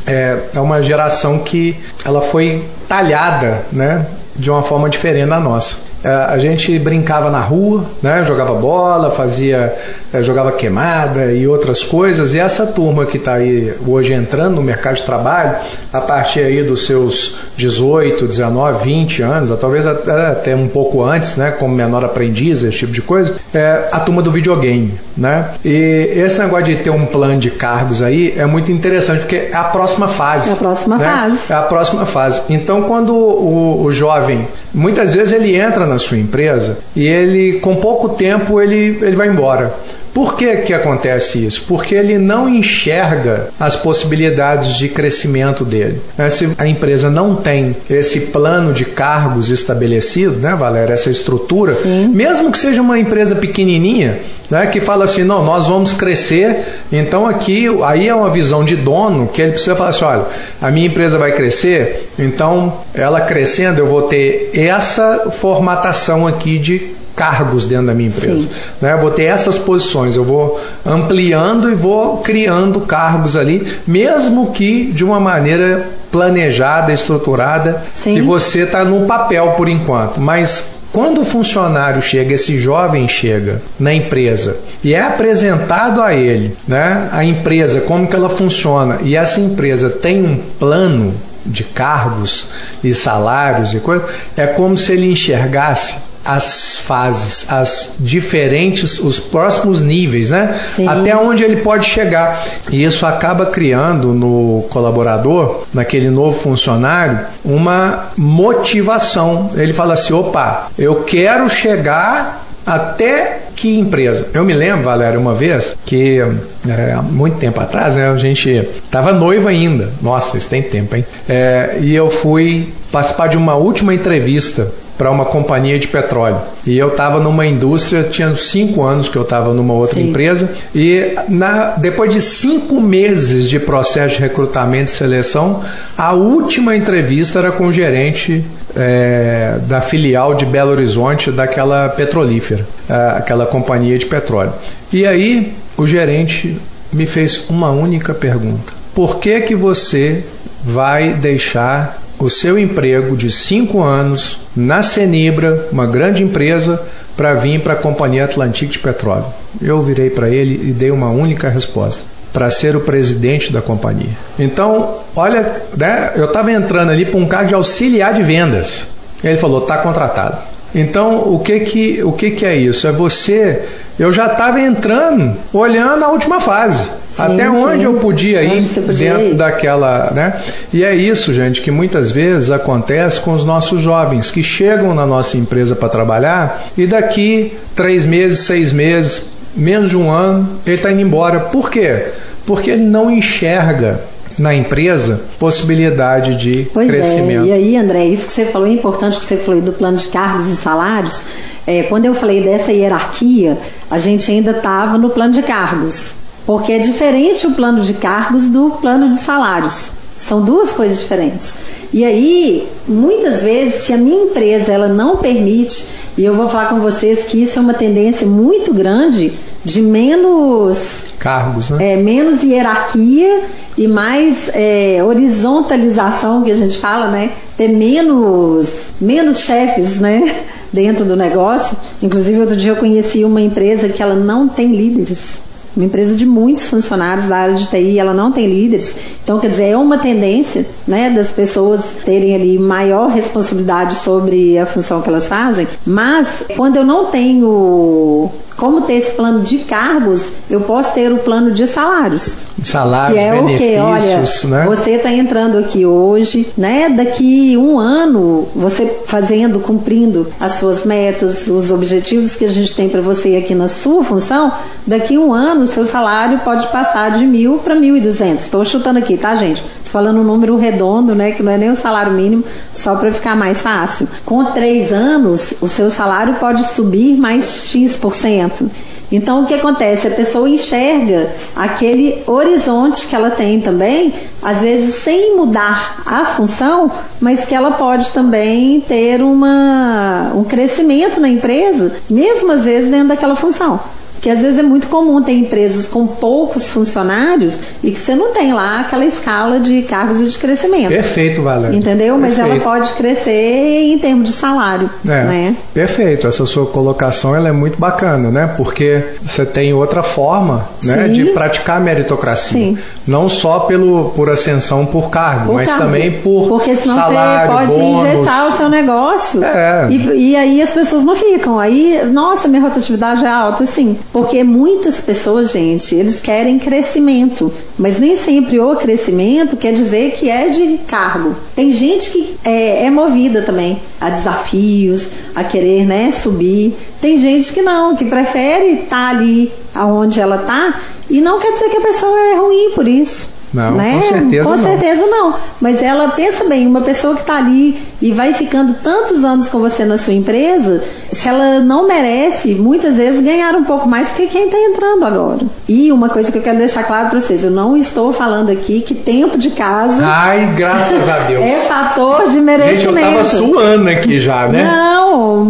[SPEAKER 2] é, é uma geração que ela foi talhada, né, de uma forma diferente da nossa. É, a gente brincava na rua, né? jogava bola, fazia, é, jogava queimada e outras coisas. E essa turma que está aí hoje entrando no mercado de trabalho, a partir aí dos seus 18, 19, 20 anos, talvez até um pouco antes, né? como menor aprendiz, esse tipo de coisa, é a turma do videogame. Né? E esse negócio de ter um plano de cargos aí é muito interessante, porque é a próxima fase.
[SPEAKER 3] É a próxima
[SPEAKER 2] né?
[SPEAKER 3] fase.
[SPEAKER 2] É a próxima fase. Então, quando o, o jovem, muitas vezes ele entra na sua empresa e ele, com pouco tempo, ele, ele vai embora. Por que, que acontece isso? Porque ele não enxerga as possibilidades de crescimento dele. Né, se a empresa não tem esse plano de cargos estabelecido, né, Valéria, essa estrutura,
[SPEAKER 3] Sim.
[SPEAKER 2] mesmo que seja uma empresa pequenininha, né, que fala assim, não, nós vamos crescer, então aqui, aí é uma visão de dono que ele precisa falar assim, olha, a minha empresa vai crescer, então ela crescendo eu vou ter essa formatação aqui de cargos dentro da minha empresa. Né? Vou ter essas posições, eu vou ampliando e vou criando cargos ali, mesmo que de uma maneira planejada, estruturada,
[SPEAKER 3] Sim.
[SPEAKER 2] que você está no papel por enquanto, mas quando o funcionário chega, esse jovem chega na empresa e é apresentado a ele, né, a empresa, como que ela funciona, e essa empresa tem um plano de cargos e salários e coisa, é como se ele enxergasse as fases, as diferentes, os próximos níveis, né?
[SPEAKER 3] Sim.
[SPEAKER 2] Até onde ele pode chegar. E isso acaba criando no colaborador, naquele novo funcionário, uma motivação. Ele fala assim: opa, eu quero chegar até que empresa? Eu me lembro, Valéria, uma vez que é, há muito tempo atrás, né, a gente estava noiva ainda. Nossa, isso tem tempo, hein? É, e eu fui participar de uma última entrevista para uma companhia de petróleo. E eu estava numa indústria, tinha cinco anos que eu estava numa outra
[SPEAKER 3] Sim.
[SPEAKER 2] empresa, e na, depois de cinco meses de processo de recrutamento e seleção, a última entrevista era com o gerente é, da filial de Belo Horizonte daquela petrolífera, aquela companhia de petróleo. E aí o gerente me fez uma única pergunta: por que que você vai deixar o seu emprego de cinco anos na Senibra, uma grande empresa, para vir para a Companhia Atlantique de Petróleo? Eu virei para ele e dei uma única resposta: para ser o presidente da companhia. Então, olha, né, eu estava entrando ali para um cargo de auxiliar de vendas. Ele falou: está contratado. Então, o que que, o que que é isso? É você. Eu já estava entrando, olhando a última fase. Sim, até onde sim. eu podia ir podia dentro ir. daquela, né? E é isso, gente, que muitas vezes acontece com os nossos jovens que chegam na nossa empresa para trabalhar e daqui três meses, seis meses, menos de um ano, ele está indo embora. Por quê? Porque ele não enxerga na empresa possibilidade de
[SPEAKER 3] pois
[SPEAKER 2] é, crescimento.
[SPEAKER 3] É. E aí, André, isso que você falou é importante que você falou do plano de cargos e salários. É, quando eu falei dessa hierarquia, a gente ainda estava no plano de cargos, porque é diferente o plano de cargos do plano de salários. São duas coisas diferentes. E aí, muitas vezes, se a minha empresa ela não permite, e eu vou falar com vocês que isso é uma tendência muito grande de menos
[SPEAKER 2] cargos, né?
[SPEAKER 3] É, menos hierarquia e mais é, horizontalização que a gente fala, né? Ter menos menos chefes, né? Dentro do negócio. Inclusive outro dia eu conheci uma empresa que ela não tem líderes uma empresa de muitos funcionários da área de TI, ela não tem líderes. Então, quer dizer, é uma tendência né, das pessoas terem ali maior responsabilidade sobre a função que elas fazem. Mas, quando eu não tenho como ter esse plano de cargos, eu posso ter o plano de salários.
[SPEAKER 2] Salários,
[SPEAKER 3] que é o que,
[SPEAKER 2] olha,
[SPEAKER 3] né? Você está entrando aqui hoje, né? Daqui um ano, você fazendo, cumprindo as suas metas, os objetivos que a gente tem para você aqui na sua função, daqui um ano, seu salário pode passar de mil para mil e duzentos. Estou chutando aqui, tá, gente? Falando um número redondo, né? Que não é nem o salário mínimo, só para ficar mais fácil. Com três anos, o seu salário pode subir mais X%. por cento então, o que acontece? A pessoa enxerga aquele horizonte que ela tem também, às vezes sem mudar a função, mas que ela pode também ter uma, um crescimento na empresa, mesmo às vezes dentro daquela função. Porque às vezes é muito comum ter empresas com poucos funcionários e que você não tem lá aquela escala de cargos e de crescimento.
[SPEAKER 2] Perfeito, Valéria.
[SPEAKER 3] Entendeu?
[SPEAKER 2] Perfeito.
[SPEAKER 3] Mas ela pode crescer em termos de salário. É, né?
[SPEAKER 2] Perfeito. Essa sua colocação ela é muito bacana, né? Porque você tem outra forma né, de praticar a meritocracia. Sim. Não só pelo, por ascensão por cargo, por mas cargo. também por
[SPEAKER 3] Porque senão
[SPEAKER 2] salário,
[SPEAKER 3] você pode
[SPEAKER 2] bônus.
[SPEAKER 3] engessar o seu negócio. É. E, e aí as pessoas não ficam. Aí, nossa, minha rotatividade é alta. Sim, porque muitas pessoas, gente, eles querem crescimento, mas nem sempre o crescimento quer dizer que é de cargo. Tem gente que é, é movida também a desafios, a querer né, subir. Tem gente que não, que prefere estar tá ali aonde ela está e não quer dizer que a pessoa é ruim por isso.
[SPEAKER 2] Não,
[SPEAKER 3] né?
[SPEAKER 2] com certeza
[SPEAKER 3] com
[SPEAKER 2] não.
[SPEAKER 3] certeza não. Mas ela pensa bem, uma pessoa que está ali e vai ficando tantos anos com você na sua empresa, se ela não merece, muitas vezes ganhar um pouco mais que quem está entrando agora. E uma coisa que eu quero deixar claro para vocês, eu não estou falando aqui que tempo de casa.
[SPEAKER 2] Ai, graças a Deus.
[SPEAKER 3] É fator de merecimento.
[SPEAKER 2] Gente, eu tava suando aqui já, né?
[SPEAKER 3] Não,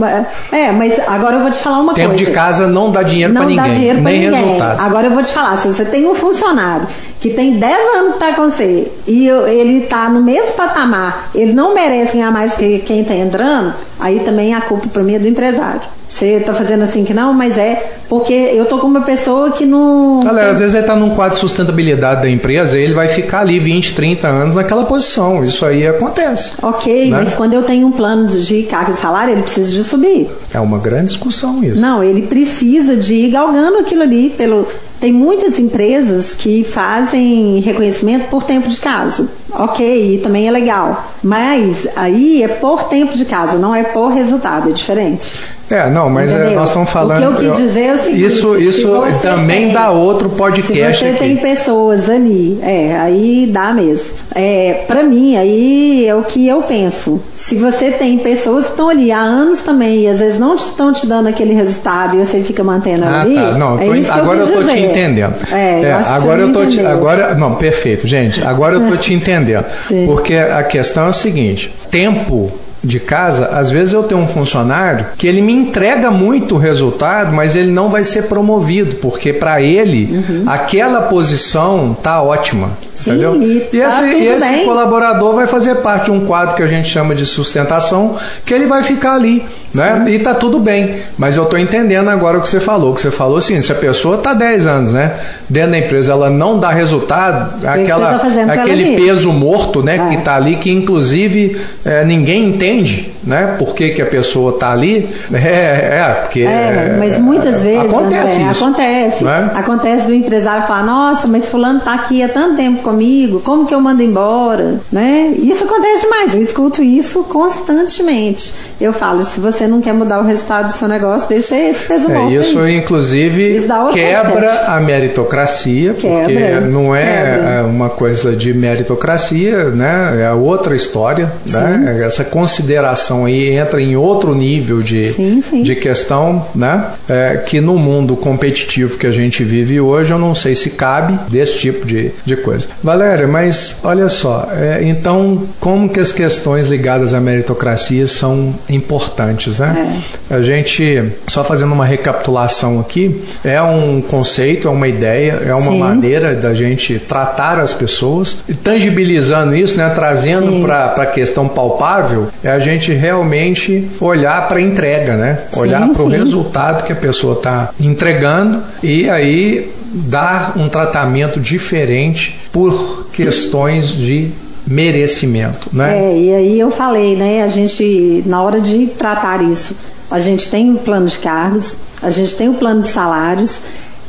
[SPEAKER 3] é, mas agora eu vou te falar uma
[SPEAKER 2] tempo
[SPEAKER 3] coisa.
[SPEAKER 2] Tempo de casa não dá dinheiro para ninguém. Não dá dinheiro para ninguém. Resultado.
[SPEAKER 3] Agora eu vou te falar, se você tem um funcionário que tem 10 anos que tá com você e ele tá no mesmo patamar, ele não merece ganhar mais que quem tá entrando, aí também a culpa para mim é do empresário. Você tá fazendo assim que não, mas é porque eu tô com uma pessoa que não.
[SPEAKER 2] Galera, tem... às vezes ele tá num quadro de sustentabilidade da empresa e ele vai ficar ali 20, 30 anos naquela posição. Isso aí acontece.
[SPEAKER 3] Ok, né? mas quando eu tenho um plano de carga e salário, ele precisa de subir.
[SPEAKER 2] É uma grande discussão isso.
[SPEAKER 3] Não, ele precisa de ir galgando aquilo ali pelo. Tem muitas empresas que fazem reconhecimento por tempo de casa. Ok, também é legal. Mas aí é por tempo de casa, não é por resultado, é diferente.
[SPEAKER 2] É, não, mas é, nós estamos falando.
[SPEAKER 3] O que eu quis dizer é o seguinte:
[SPEAKER 2] isso, isso também tem, dá outro podcast.
[SPEAKER 3] Se você
[SPEAKER 2] aqui.
[SPEAKER 3] tem pessoas ali, é, aí dá mesmo. É, para mim, aí é o que eu penso. Se você tem pessoas que estão ali há anos também e às vezes não estão te dando aquele resultado e você fica mantendo
[SPEAKER 2] ah,
[SPEAKER 3] ali.
[SPEAKER 2] Tá. Não,
[SPEAKER 3] é
[SPEAKER 2] tô,
[SPEAKER 3] isso
[SPEAKER 2] agora
[SPEAKER 3] que eu, dizer.
[SPEAKER 2] te entendendo.
[SPEAKER 3] É,
[SPEAKER 2] é agora eu tô te,
[SPEAKER 3] entendeu.
[SPEAKER 2] agora não, perfeito, gente. Agora eu tô te entendendo.
[SPEAKER 3] Sim.
[SPEAKER 2] Porque a questão é o seguinte: tempo de casa, às vezes eu tenho um funcionário que ele me entrega muito resultado, mas ele não vai ser promovido, porque para ele uhum. aquela posição tá ótima.
[SPEAKER 3] Sim,
[SPEAKER 2] entendeu?
[SPEAKER 3] E,
[SPEAKER 2] e
[SPEAKER 3] tá
[SPEAKER 2] esse, esse
[SPEAKER 3] bem.
[SPEAKER 2] colaborador vai fazer parte de um quadro que a gente chama de sustentação, que ele vai ficar ali né? E tá tudo bem. Mas eu tô entendendo agora o que você falou. Que você falou assim, se a pessoa tá 10 anos, né? Dentro da empresa, ela não dá resultado, aquela,
[SPEAKER 3] tá
[SPEAKER 2] aquele peso morto, né? É. Que tá ali, que inclusive é, ninguém entende, né? Por que, que a pessoa tá ali. É, é porque.
[SPEAKER 3] É, mas muitas vezes. Acontece André, isso. Acontece. Né? Acontece do empresário falar, nossa, mas fulano tá aqui há tanto tempo comigo, como que eu mando embora? Né? Isso acontece demais. Eu escuto isso constantemente. Eu falo, se você não quer mudar o resultado do seu negócio, deixa esse peso
[SPEAKER 2] é, Isso, aí. inclusive, isso quebra a meritocracia, quebra, porque não é quebra. É, uma coisa de meritocracia, né? É outra história, né? Essa consideração aí entra em outro nível de, sim, sim. de questão, né? É, que no mundo competitivo que a gente vive hoje, eu não sei se cabe desse tipo de, de coisa. Valéria, mas olha só, é, então como que as questões ligadas à meritocracia são importantes, né? É. A gente, só fazendo uma recapitulação aqui, é um conceito, é uma ideia, é uma Sim. maneira da gente tratar as pessoas, e tangibilizando isso, né, trazendo para a questão palpável, é a gente realmente olhar para a entrega, né? Olhar para o resultado que a pessoa está entregando e aí dar um tratamento diferente por questões de merecimento, né?
[SPEAKER 3] É, e aí eu falei, né? A gente, na hora de tratar isso, a gente tem um plano de cargos, a gente tem o um plano de salários.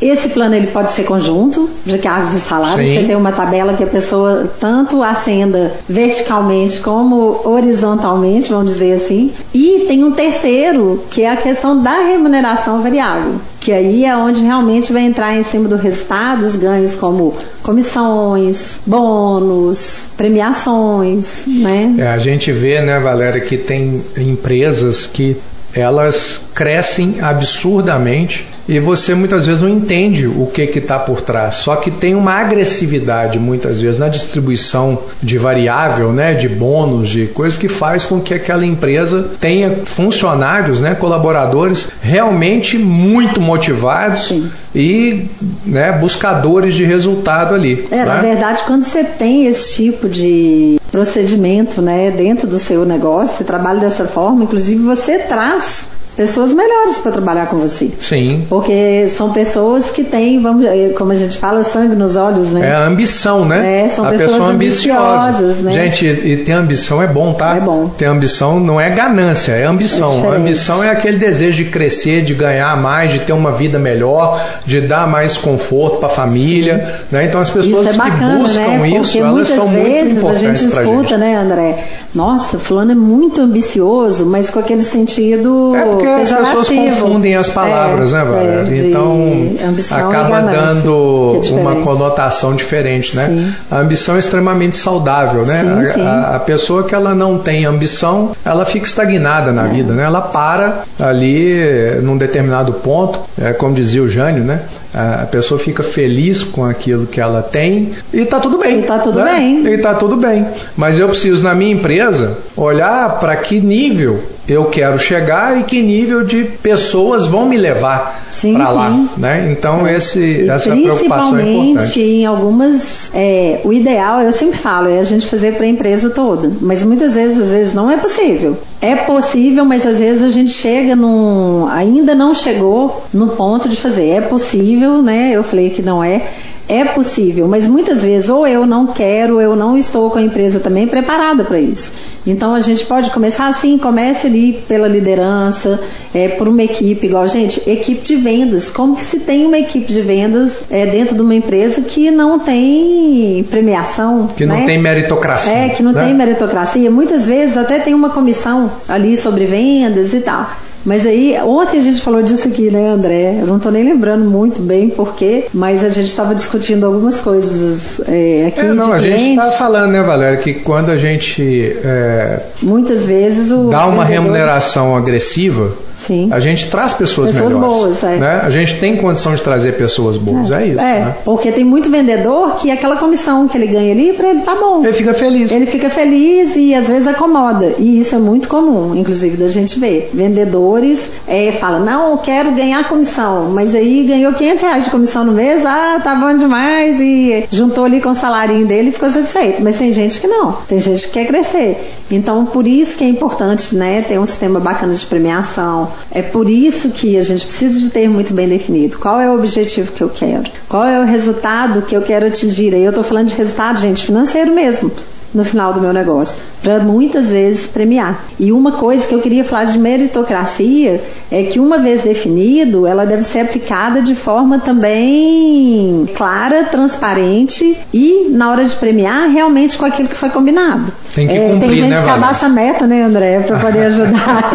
[SPEAKER 3] Esse plano ele pode ser conjunto de cargos e salários. Sim. Você tem uma tabela que a pessoa tanto acenda verticalmente como horizontalmente, vamos dizer assim. E tem um terceiro, que é a questão da remuneração variável que aí é onde realmente vai entrar em cima do resultado os ganhos como comissões, bônus, premiações, né?
[SPEAKER 2] É, a gente vê, né, Valéria, que tem empresas que elas crescem absurdamente e você muitas vezes não entende o que está por trás. Só que tem uma agressividade muitas vezes na distribuição de variável, né, de bônus, de coisas que faz com que aquela empresa tenha funcionários, né, colaboradores realmente muito motivados Sim. e né, buscadores de resultado ali.
[SPEAKER 3] É, né? na verdade, quando você tem esse tipo de procedimento, né, dentro do seu negócio, você trabalha dessa forma, inclusive você traz pessoas melhores para trabalhar com você.
[SPEAKER 2] Sim.
[SPEAKER 3] Porque são pessoas que têm, vamos, eh, como a gente fala, sangue nos olhos, né?
[SPEAKER 2] É a ambição, né?
[SPEAKER 3] É, são a pessoas pessoa ambiciosas, né?
[SPEAKER 2] Gente, e ter ambição é bom, tá?
[SPEAKER 3] É bom.
[SPEAKER 2] Ter ambição não é ganância, é ambição. É ambição é aquele desejo de crescer, de ganhar mais, de ter uma vida melhor, de dar mais conforto para a família, Sim. né? Então as pessoas é bacana, que buscam
[SPEAKER 3] né?
[SPEAKER 2] isso, elas são muito importantes
[SPEAKER 3] a gente escuta, gente. né, André? Nossa, fulano é muito ambicioso, mas com aquele sentido
[SPEAKER 2] é porque as pessoas confundem as palavras, né, é, né, Valéria? É, então acaba dando é uma conotação diferente, né? Sim. A ambição é extremamente saudável, né? Sim, a, sim. A, a, pessoa que ela não tem ambição, ela fica estagnada na é. vida, né? Ela para ali num determinado ponto, é, como dizia o Jânio, né? A pessoa fica feliz com aquilo que ela tem e tá tudo bem.
[SPEAKER 3] E tá tudo né? bem.
[SPEAKER 2] E tá tudo bem. Mas eu preciso, na minha empresa, olhar para que nível eu quero chegar e que nível de pessoas vão me levar para lá, né? Então é. esse e essa preocupação é importante.
[SPEAKER 3] em algumas, é, o ideal eu sempre falo é a gente fazer para a empresa toda, mas muitas vezes às vezes não é possível. É possível, mas às vezes a gente chega num, ainda não chegou no ponto de fazer. É possível, né? Eu falei que não é é possível, mas muitas vezes ou eu não quero, ou eu não estou com a empresa também preparada para isso. Então a gente pode começar assim, comece ali pela liderança, é, por uma equipe, igual, gente, equipe de vendas. Como que se tem uma equipe de vendas é, dentro de uma empresa que não tem premiação?
[SPEAKER 2] Que né? não tem meritocracia.
[SPEAKER 3] É, que não né? tem meritocracia. Muitas vezes até tem uma comissão ali sobre vendas e tal. Mas aí, ontem a gente falou disso aqui, né, André? Eu não estou nem lembrando muito bem porquê, mas a gente estava discutindo algumas coisas é, aqui. É, não,
[SPEAKER 2] a gente está falando, né, Valéria, que quando a gente. É,
[SPEAKER 3] Muitas vezes o.
[SPEAKER 2] Dá uma remuneração agressiva Sim. A gente traz pessoas,
[SPEAKER 3] pessoas
[SPEAKER 2] melhores.
[SPEAKER 3] boas, é.
[SPEAKER 2] Né? A gente tem condição de trazer pessoas boas, é, é isso. É, né?
[SPEAKER 3] porque tem muito vendedor que aquela comissão que ele ganha ali, para ele tá bom.
[SPEAKER 2] Ele fica feliz.
[SPEAKER 3] Ele fica feliz e às vezes acomoda. E isso é muito comum, inclusive, da gente ver. Vendedores é, falam, não, eu quero ganhar comissão, mas aí ganhou 500 reais de comissão no mês, ah, tá bom demais, e juntou ali com o salário dele e ficou satisfeito. Mas tem gente que não, tem gente que quer crescer. Então, por isso que é importante né, ter um sistema bacana de premiação. É por isso que a gente precisa de ter muito bem definido. Qual é o objetivo que eu quero, qual é o resultado que eu quero atingir. Aí eu estou falando de resultado, gente, financeiro mesmo no final do meu negócio, para muitas vezes premiar. E uma coisa que eu queria falar de meritocracia é que uma vez definido, ela deve ser aplicada de forma também clara, transparente e na hora de premiar realmente com aquilo que foi combinado.
[SPEAKER 2] Tem que cumprir,
[SPEAKER 3] é, Tem gente
[SPEAKER 2] né,
[SPEAKER 3] que abaixa a meta, né, André, para poder ajudar.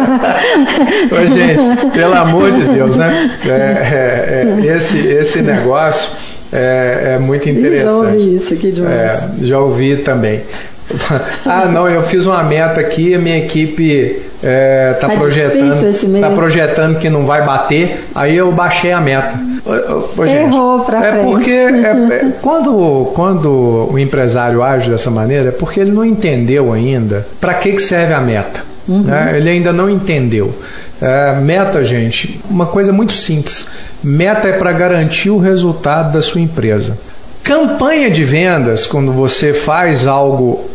[SPEAKER 2] Ô, gente, pelo amor de Deus, né? É, é, é, esse, esse negócio é, é muito interessante. já
[SPEAKER 3] ouvi isso aqui demais.
[SPEAKER 2] É, já ouvi também. ah, não, eu fiz uma meta aqui, a minha equipe é, tá, tá projetando, tá projetando que não vai bater, aí eu baixei a meta.
[SPEAKER 3] Ô, Errou pra
[SPEAKER 2] é frente. Porque é, é, quando, quando o empresário age dessa maneira, é porque ele não entendeu ainda para que, que serve a meta. Uhum. Né? Ele ainda não entendeu. É, meta, gente, uma coisa muito simples. Meta é para garantir o resultado da sua empresa. Campanha de vendas, quando você faz algo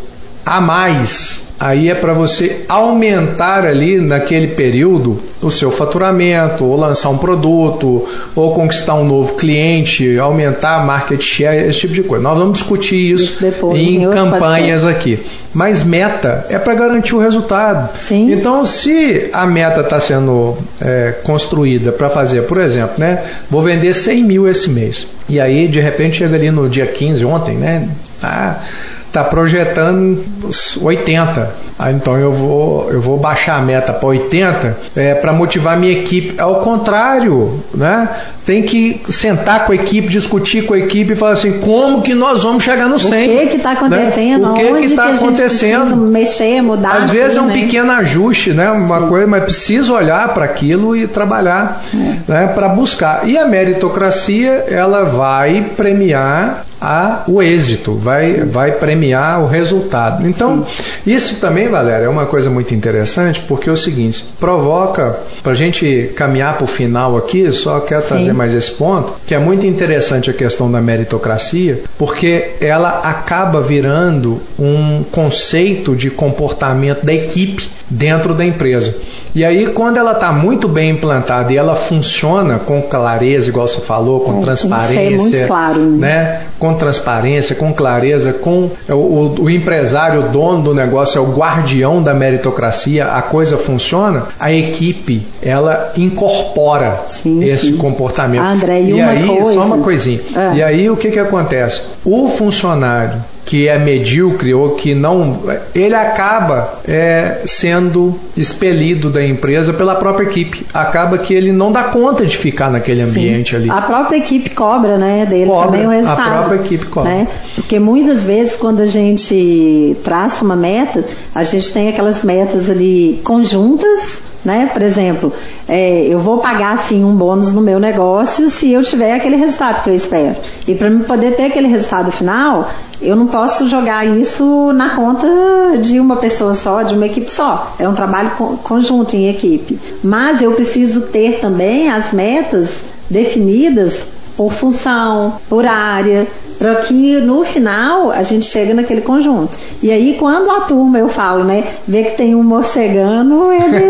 [SPEAKER 2] a mais aí é para você aumentar ali naquele período o seu faturamento, ou lançar um produto, ou conquistar um novo cliente, aumentar a market share, esse tipo de coisa. Nós vamos discutir isso, isso depois, em, em campanhas aqui. Mas meta é para garantir o resultado.
[SPEAKER 3] Sim.
[SPEAKER 2] Então, se a meta está sendo é, construída para fazer, por exemplo, né, vou vender 100 mil esse mês. E aí, de repente, chega ali no dia 15, ontem, né? Ah, está projetando 80. Ah, então eu vou, eu vou baixar a meta para 80 é, para motivar a minha equipe. Ao contrário, né? tem que sentar com a equipe, discutir com a equipe e falar assim, como que nós vamos chegar no 100?
[SPEAKER 3] O que está acontecendo?
[SPEAKER 2] Né? O que está acontecendo?
[SPEAKER 3] mexer, mudar.
[SPEAKER 2] Às vezes é um né? pequeno ajuste, né? Uma Sim. coisa, mas precisa olhar para aquilo e trabalhar é. né? para buscar. E a meritocracia, ela vai premiar a, o êxito, vai, vai premiar o resultado. Então, Sim. isso também, Valéria, é uma coisa muito interessante, porque é o seguinte, provoca, para a gente caminhar para o final aqui, só quero Sim. trazer mais esse ponto, que é muito interessante a questão da meritocracia, porque ela acaba virando um conceito de comportamento da equipe dentro da empresa. E aí, quando ela está muito bem implantada e ela funciona com clareza, igual você falou, com é, transparência,
[SPEAKER 3] claro, né?
[SPEAKER 2] né? Com transparência, com clareza, com o, o, o, empresário, o dono do negócio, é o guardião da meritocracia, a coisa funciona, a equipe ela incorpora sim, esse sim. comportamento.
[SPEAKER 3] André, e,
[SPEAKER 2] e aí,
[SPEAKER 3] coisa.
[SPEAKER 2] só uma coisinha. É. E aí o que, que acontece? O funcionário que é medíocre ou que não. Ele acaba é, sendo expelido da empresa pela própria equipe. Acaba que ele não dá conta de ficar naquele ambiente Sim. ali.
[SPEAKER 3] A própria equipe cobra, né? Dele cobra, também o resultado.
[SPEAKER 2] A própria equipe cobra.
[SPEAKER 3] Né? Porque muitas vezes, quando a gente traça uma meta, a gente tem aquelas metas ali conjuntas né? Por exemplo, é, eu vou pagar assim um bônus no meu negócio se eu tiver aquele resultado que eu espero. E para poder ter aquele resultado final, eu não posso jogar isso na conta de uma pessoa só, de uma equipe só. É um trabalho conjunto em equipe. Mas eu preciso ter também as metas definidas por função, por área, para que no final a gente chega naquele conjunto. E aí, quando a turma, eu falo, né, vê que tem um morcegano, ele,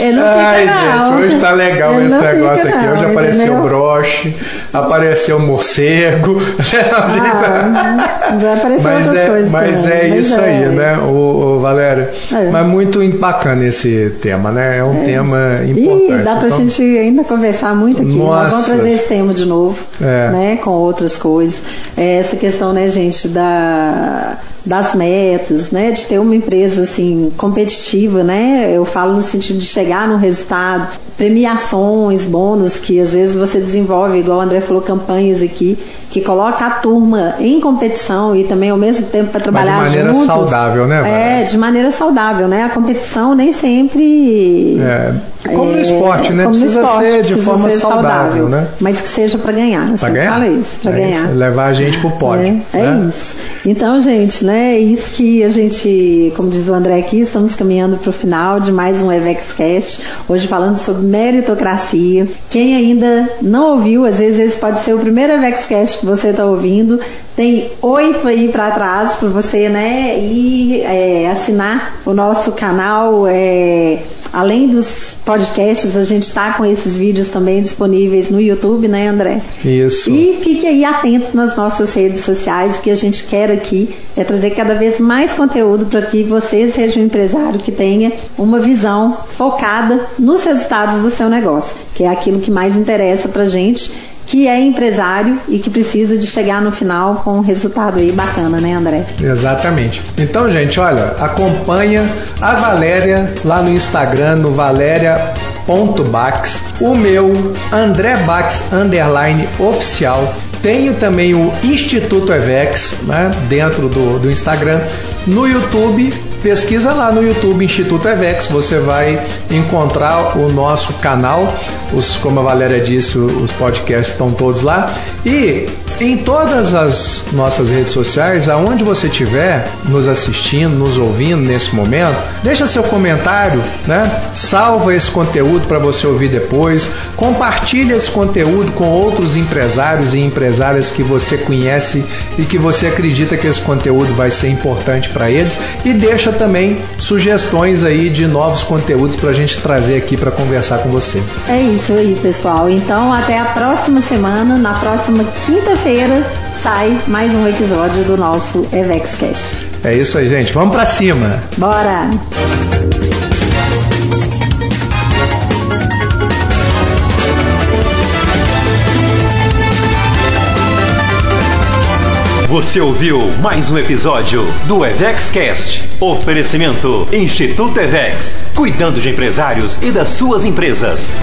[SPEAKER 3] ele não Ai,
[SPEAKER 2] fica gente,
[SPEAKER 3] não.
[SPEAKER 2] hoje tá legal ele esse negócio aqui. Não, hoje apareceu entendeu? broche, apareceu morcego.
[SPEAKER 3] Ah, apareceu
[SPEAKER 2] mas
[SPEAKER 3] outras
[SPEAKER 2] é,
[SPEAKER 3] coisas
[SPEAKER 2] Mas
[SPEAKER 3] também.
[SPEAKER 2] é mas isso é. aí, né, o, o Valério? É. Mas muito bacana esse tema, né? É um é. tema importante.
[SPEAKER 3] E dá pra então, gente ainda conversar muito aqui. Nossa. Nós vamos trazer esse tema de novo, é. né, com outras coisas. É essa questão, né, gente, da das metas, né? De ter uma empresa assim competitiva, né? Eu falo no sentido de chegar no resultado, premiações, bônus que às vezes você desenvolve, igual o André falou, campanhas aqui que coloca a turma em competição e também ao mesmo tempo para trabalhar
[SPEAKER 2] Mas de maneira
[SPEAKER 3] juntos.
[SPEAKER 2] saudável, né? Valéria?
[SPEAKER 3] É, de maneira saudável, né? A competição nem sempre
[SPEAKER 2] É, como no
[SPEAKER 3] é,
[SPEAKER 2] esporte, né? Precisa
[SPEAKER 3] esporte,
[SPEAKER 2] ser de
[SPEAKER 3] precisa
[SPEAKER 2] forma
[SPEAKER 3] ser
[SPEAKER 2] saudável, né?
[SPEAKER 3] Mas que seja para ganhar. Sempre
[SPEAKER 2] ganhar?
[SPEAKER 3] fala isso, para
[SPEAKER 2] É
[SPEAKER 3] ganhar.
[SPEAKER 2] isso, levar a gente pro pódio.
[SPEAKER 3] É, é
[SPEAKER 2] né?
[SPEAKER 3] isso. Então, gente, né? É isso que a gente, como diz o André aqui, estamos caminhando para o final de mais um EvexCast. Hoje falando sobre meritocracia. Quem ainda não ouviu, às vezes esse pode ser o primeiro EvexCast que você está ouvindo. Tem oito aí para trás para você, né? E é, assinar o nosso canal. É, além dos podcasts, a gente está com esses vídeos também disponíveis no YouTube, né, André?
[SPEAKER 2] Isso.
[SPEAKER 3] E fique aí atento nas nossas redes sociais, o que a gente quer aqui é trazer cada vez mais conteúdo para que você seja um empresário que tenha uma visão focada nos resultados do seu negócio, que é aquilo que mais interessa para gente, que é empresário e que precisa de chegar no final com um resultado aí bacana, né, André?
[SPEAKER 2] Exatamente. Então, gente, olha, acompanha a Valéria lá no Instagram, no valéria.bax, o meu André Bax underline oficial. Tenho também o Instituto Evex né, dentro do, do Instagram. No YouTube, pesquisa lá no YouTube Instituto Evex, você vai encontrar o nosso canal. Os, como a Valéria disse, os podcasts estão todos lá. E em todas as nossas redes sociais, aonde você estiver nos assistindo, nos ouvindo nesse momento, deixa seu comentário, né? Salva esse conteúdo para você ouvir depois, compartilha esse conteúdo com outros empresários e empresárias que você conhece e que você acredita que esse conteúdo vai ser importante para eles e deixa também sugestões aí de novos conteúdos para a gente trazer aqui para conversar com você.
[SPEAKER 3] É isso aí, pessoal. Então, até a próxima semana. Na próxima quinta-feira sai mais um episódio do nosso EvexCast.
[SPEAKER 2] É isso aí, gente. Vamos para cima.
[SPEAKER 3] Bora!
[SPEAKER 1] Você ouviu mais um episódio do EvexCast. Oferecimento Instituto Evex, cuidando de empresários e das suas empresas.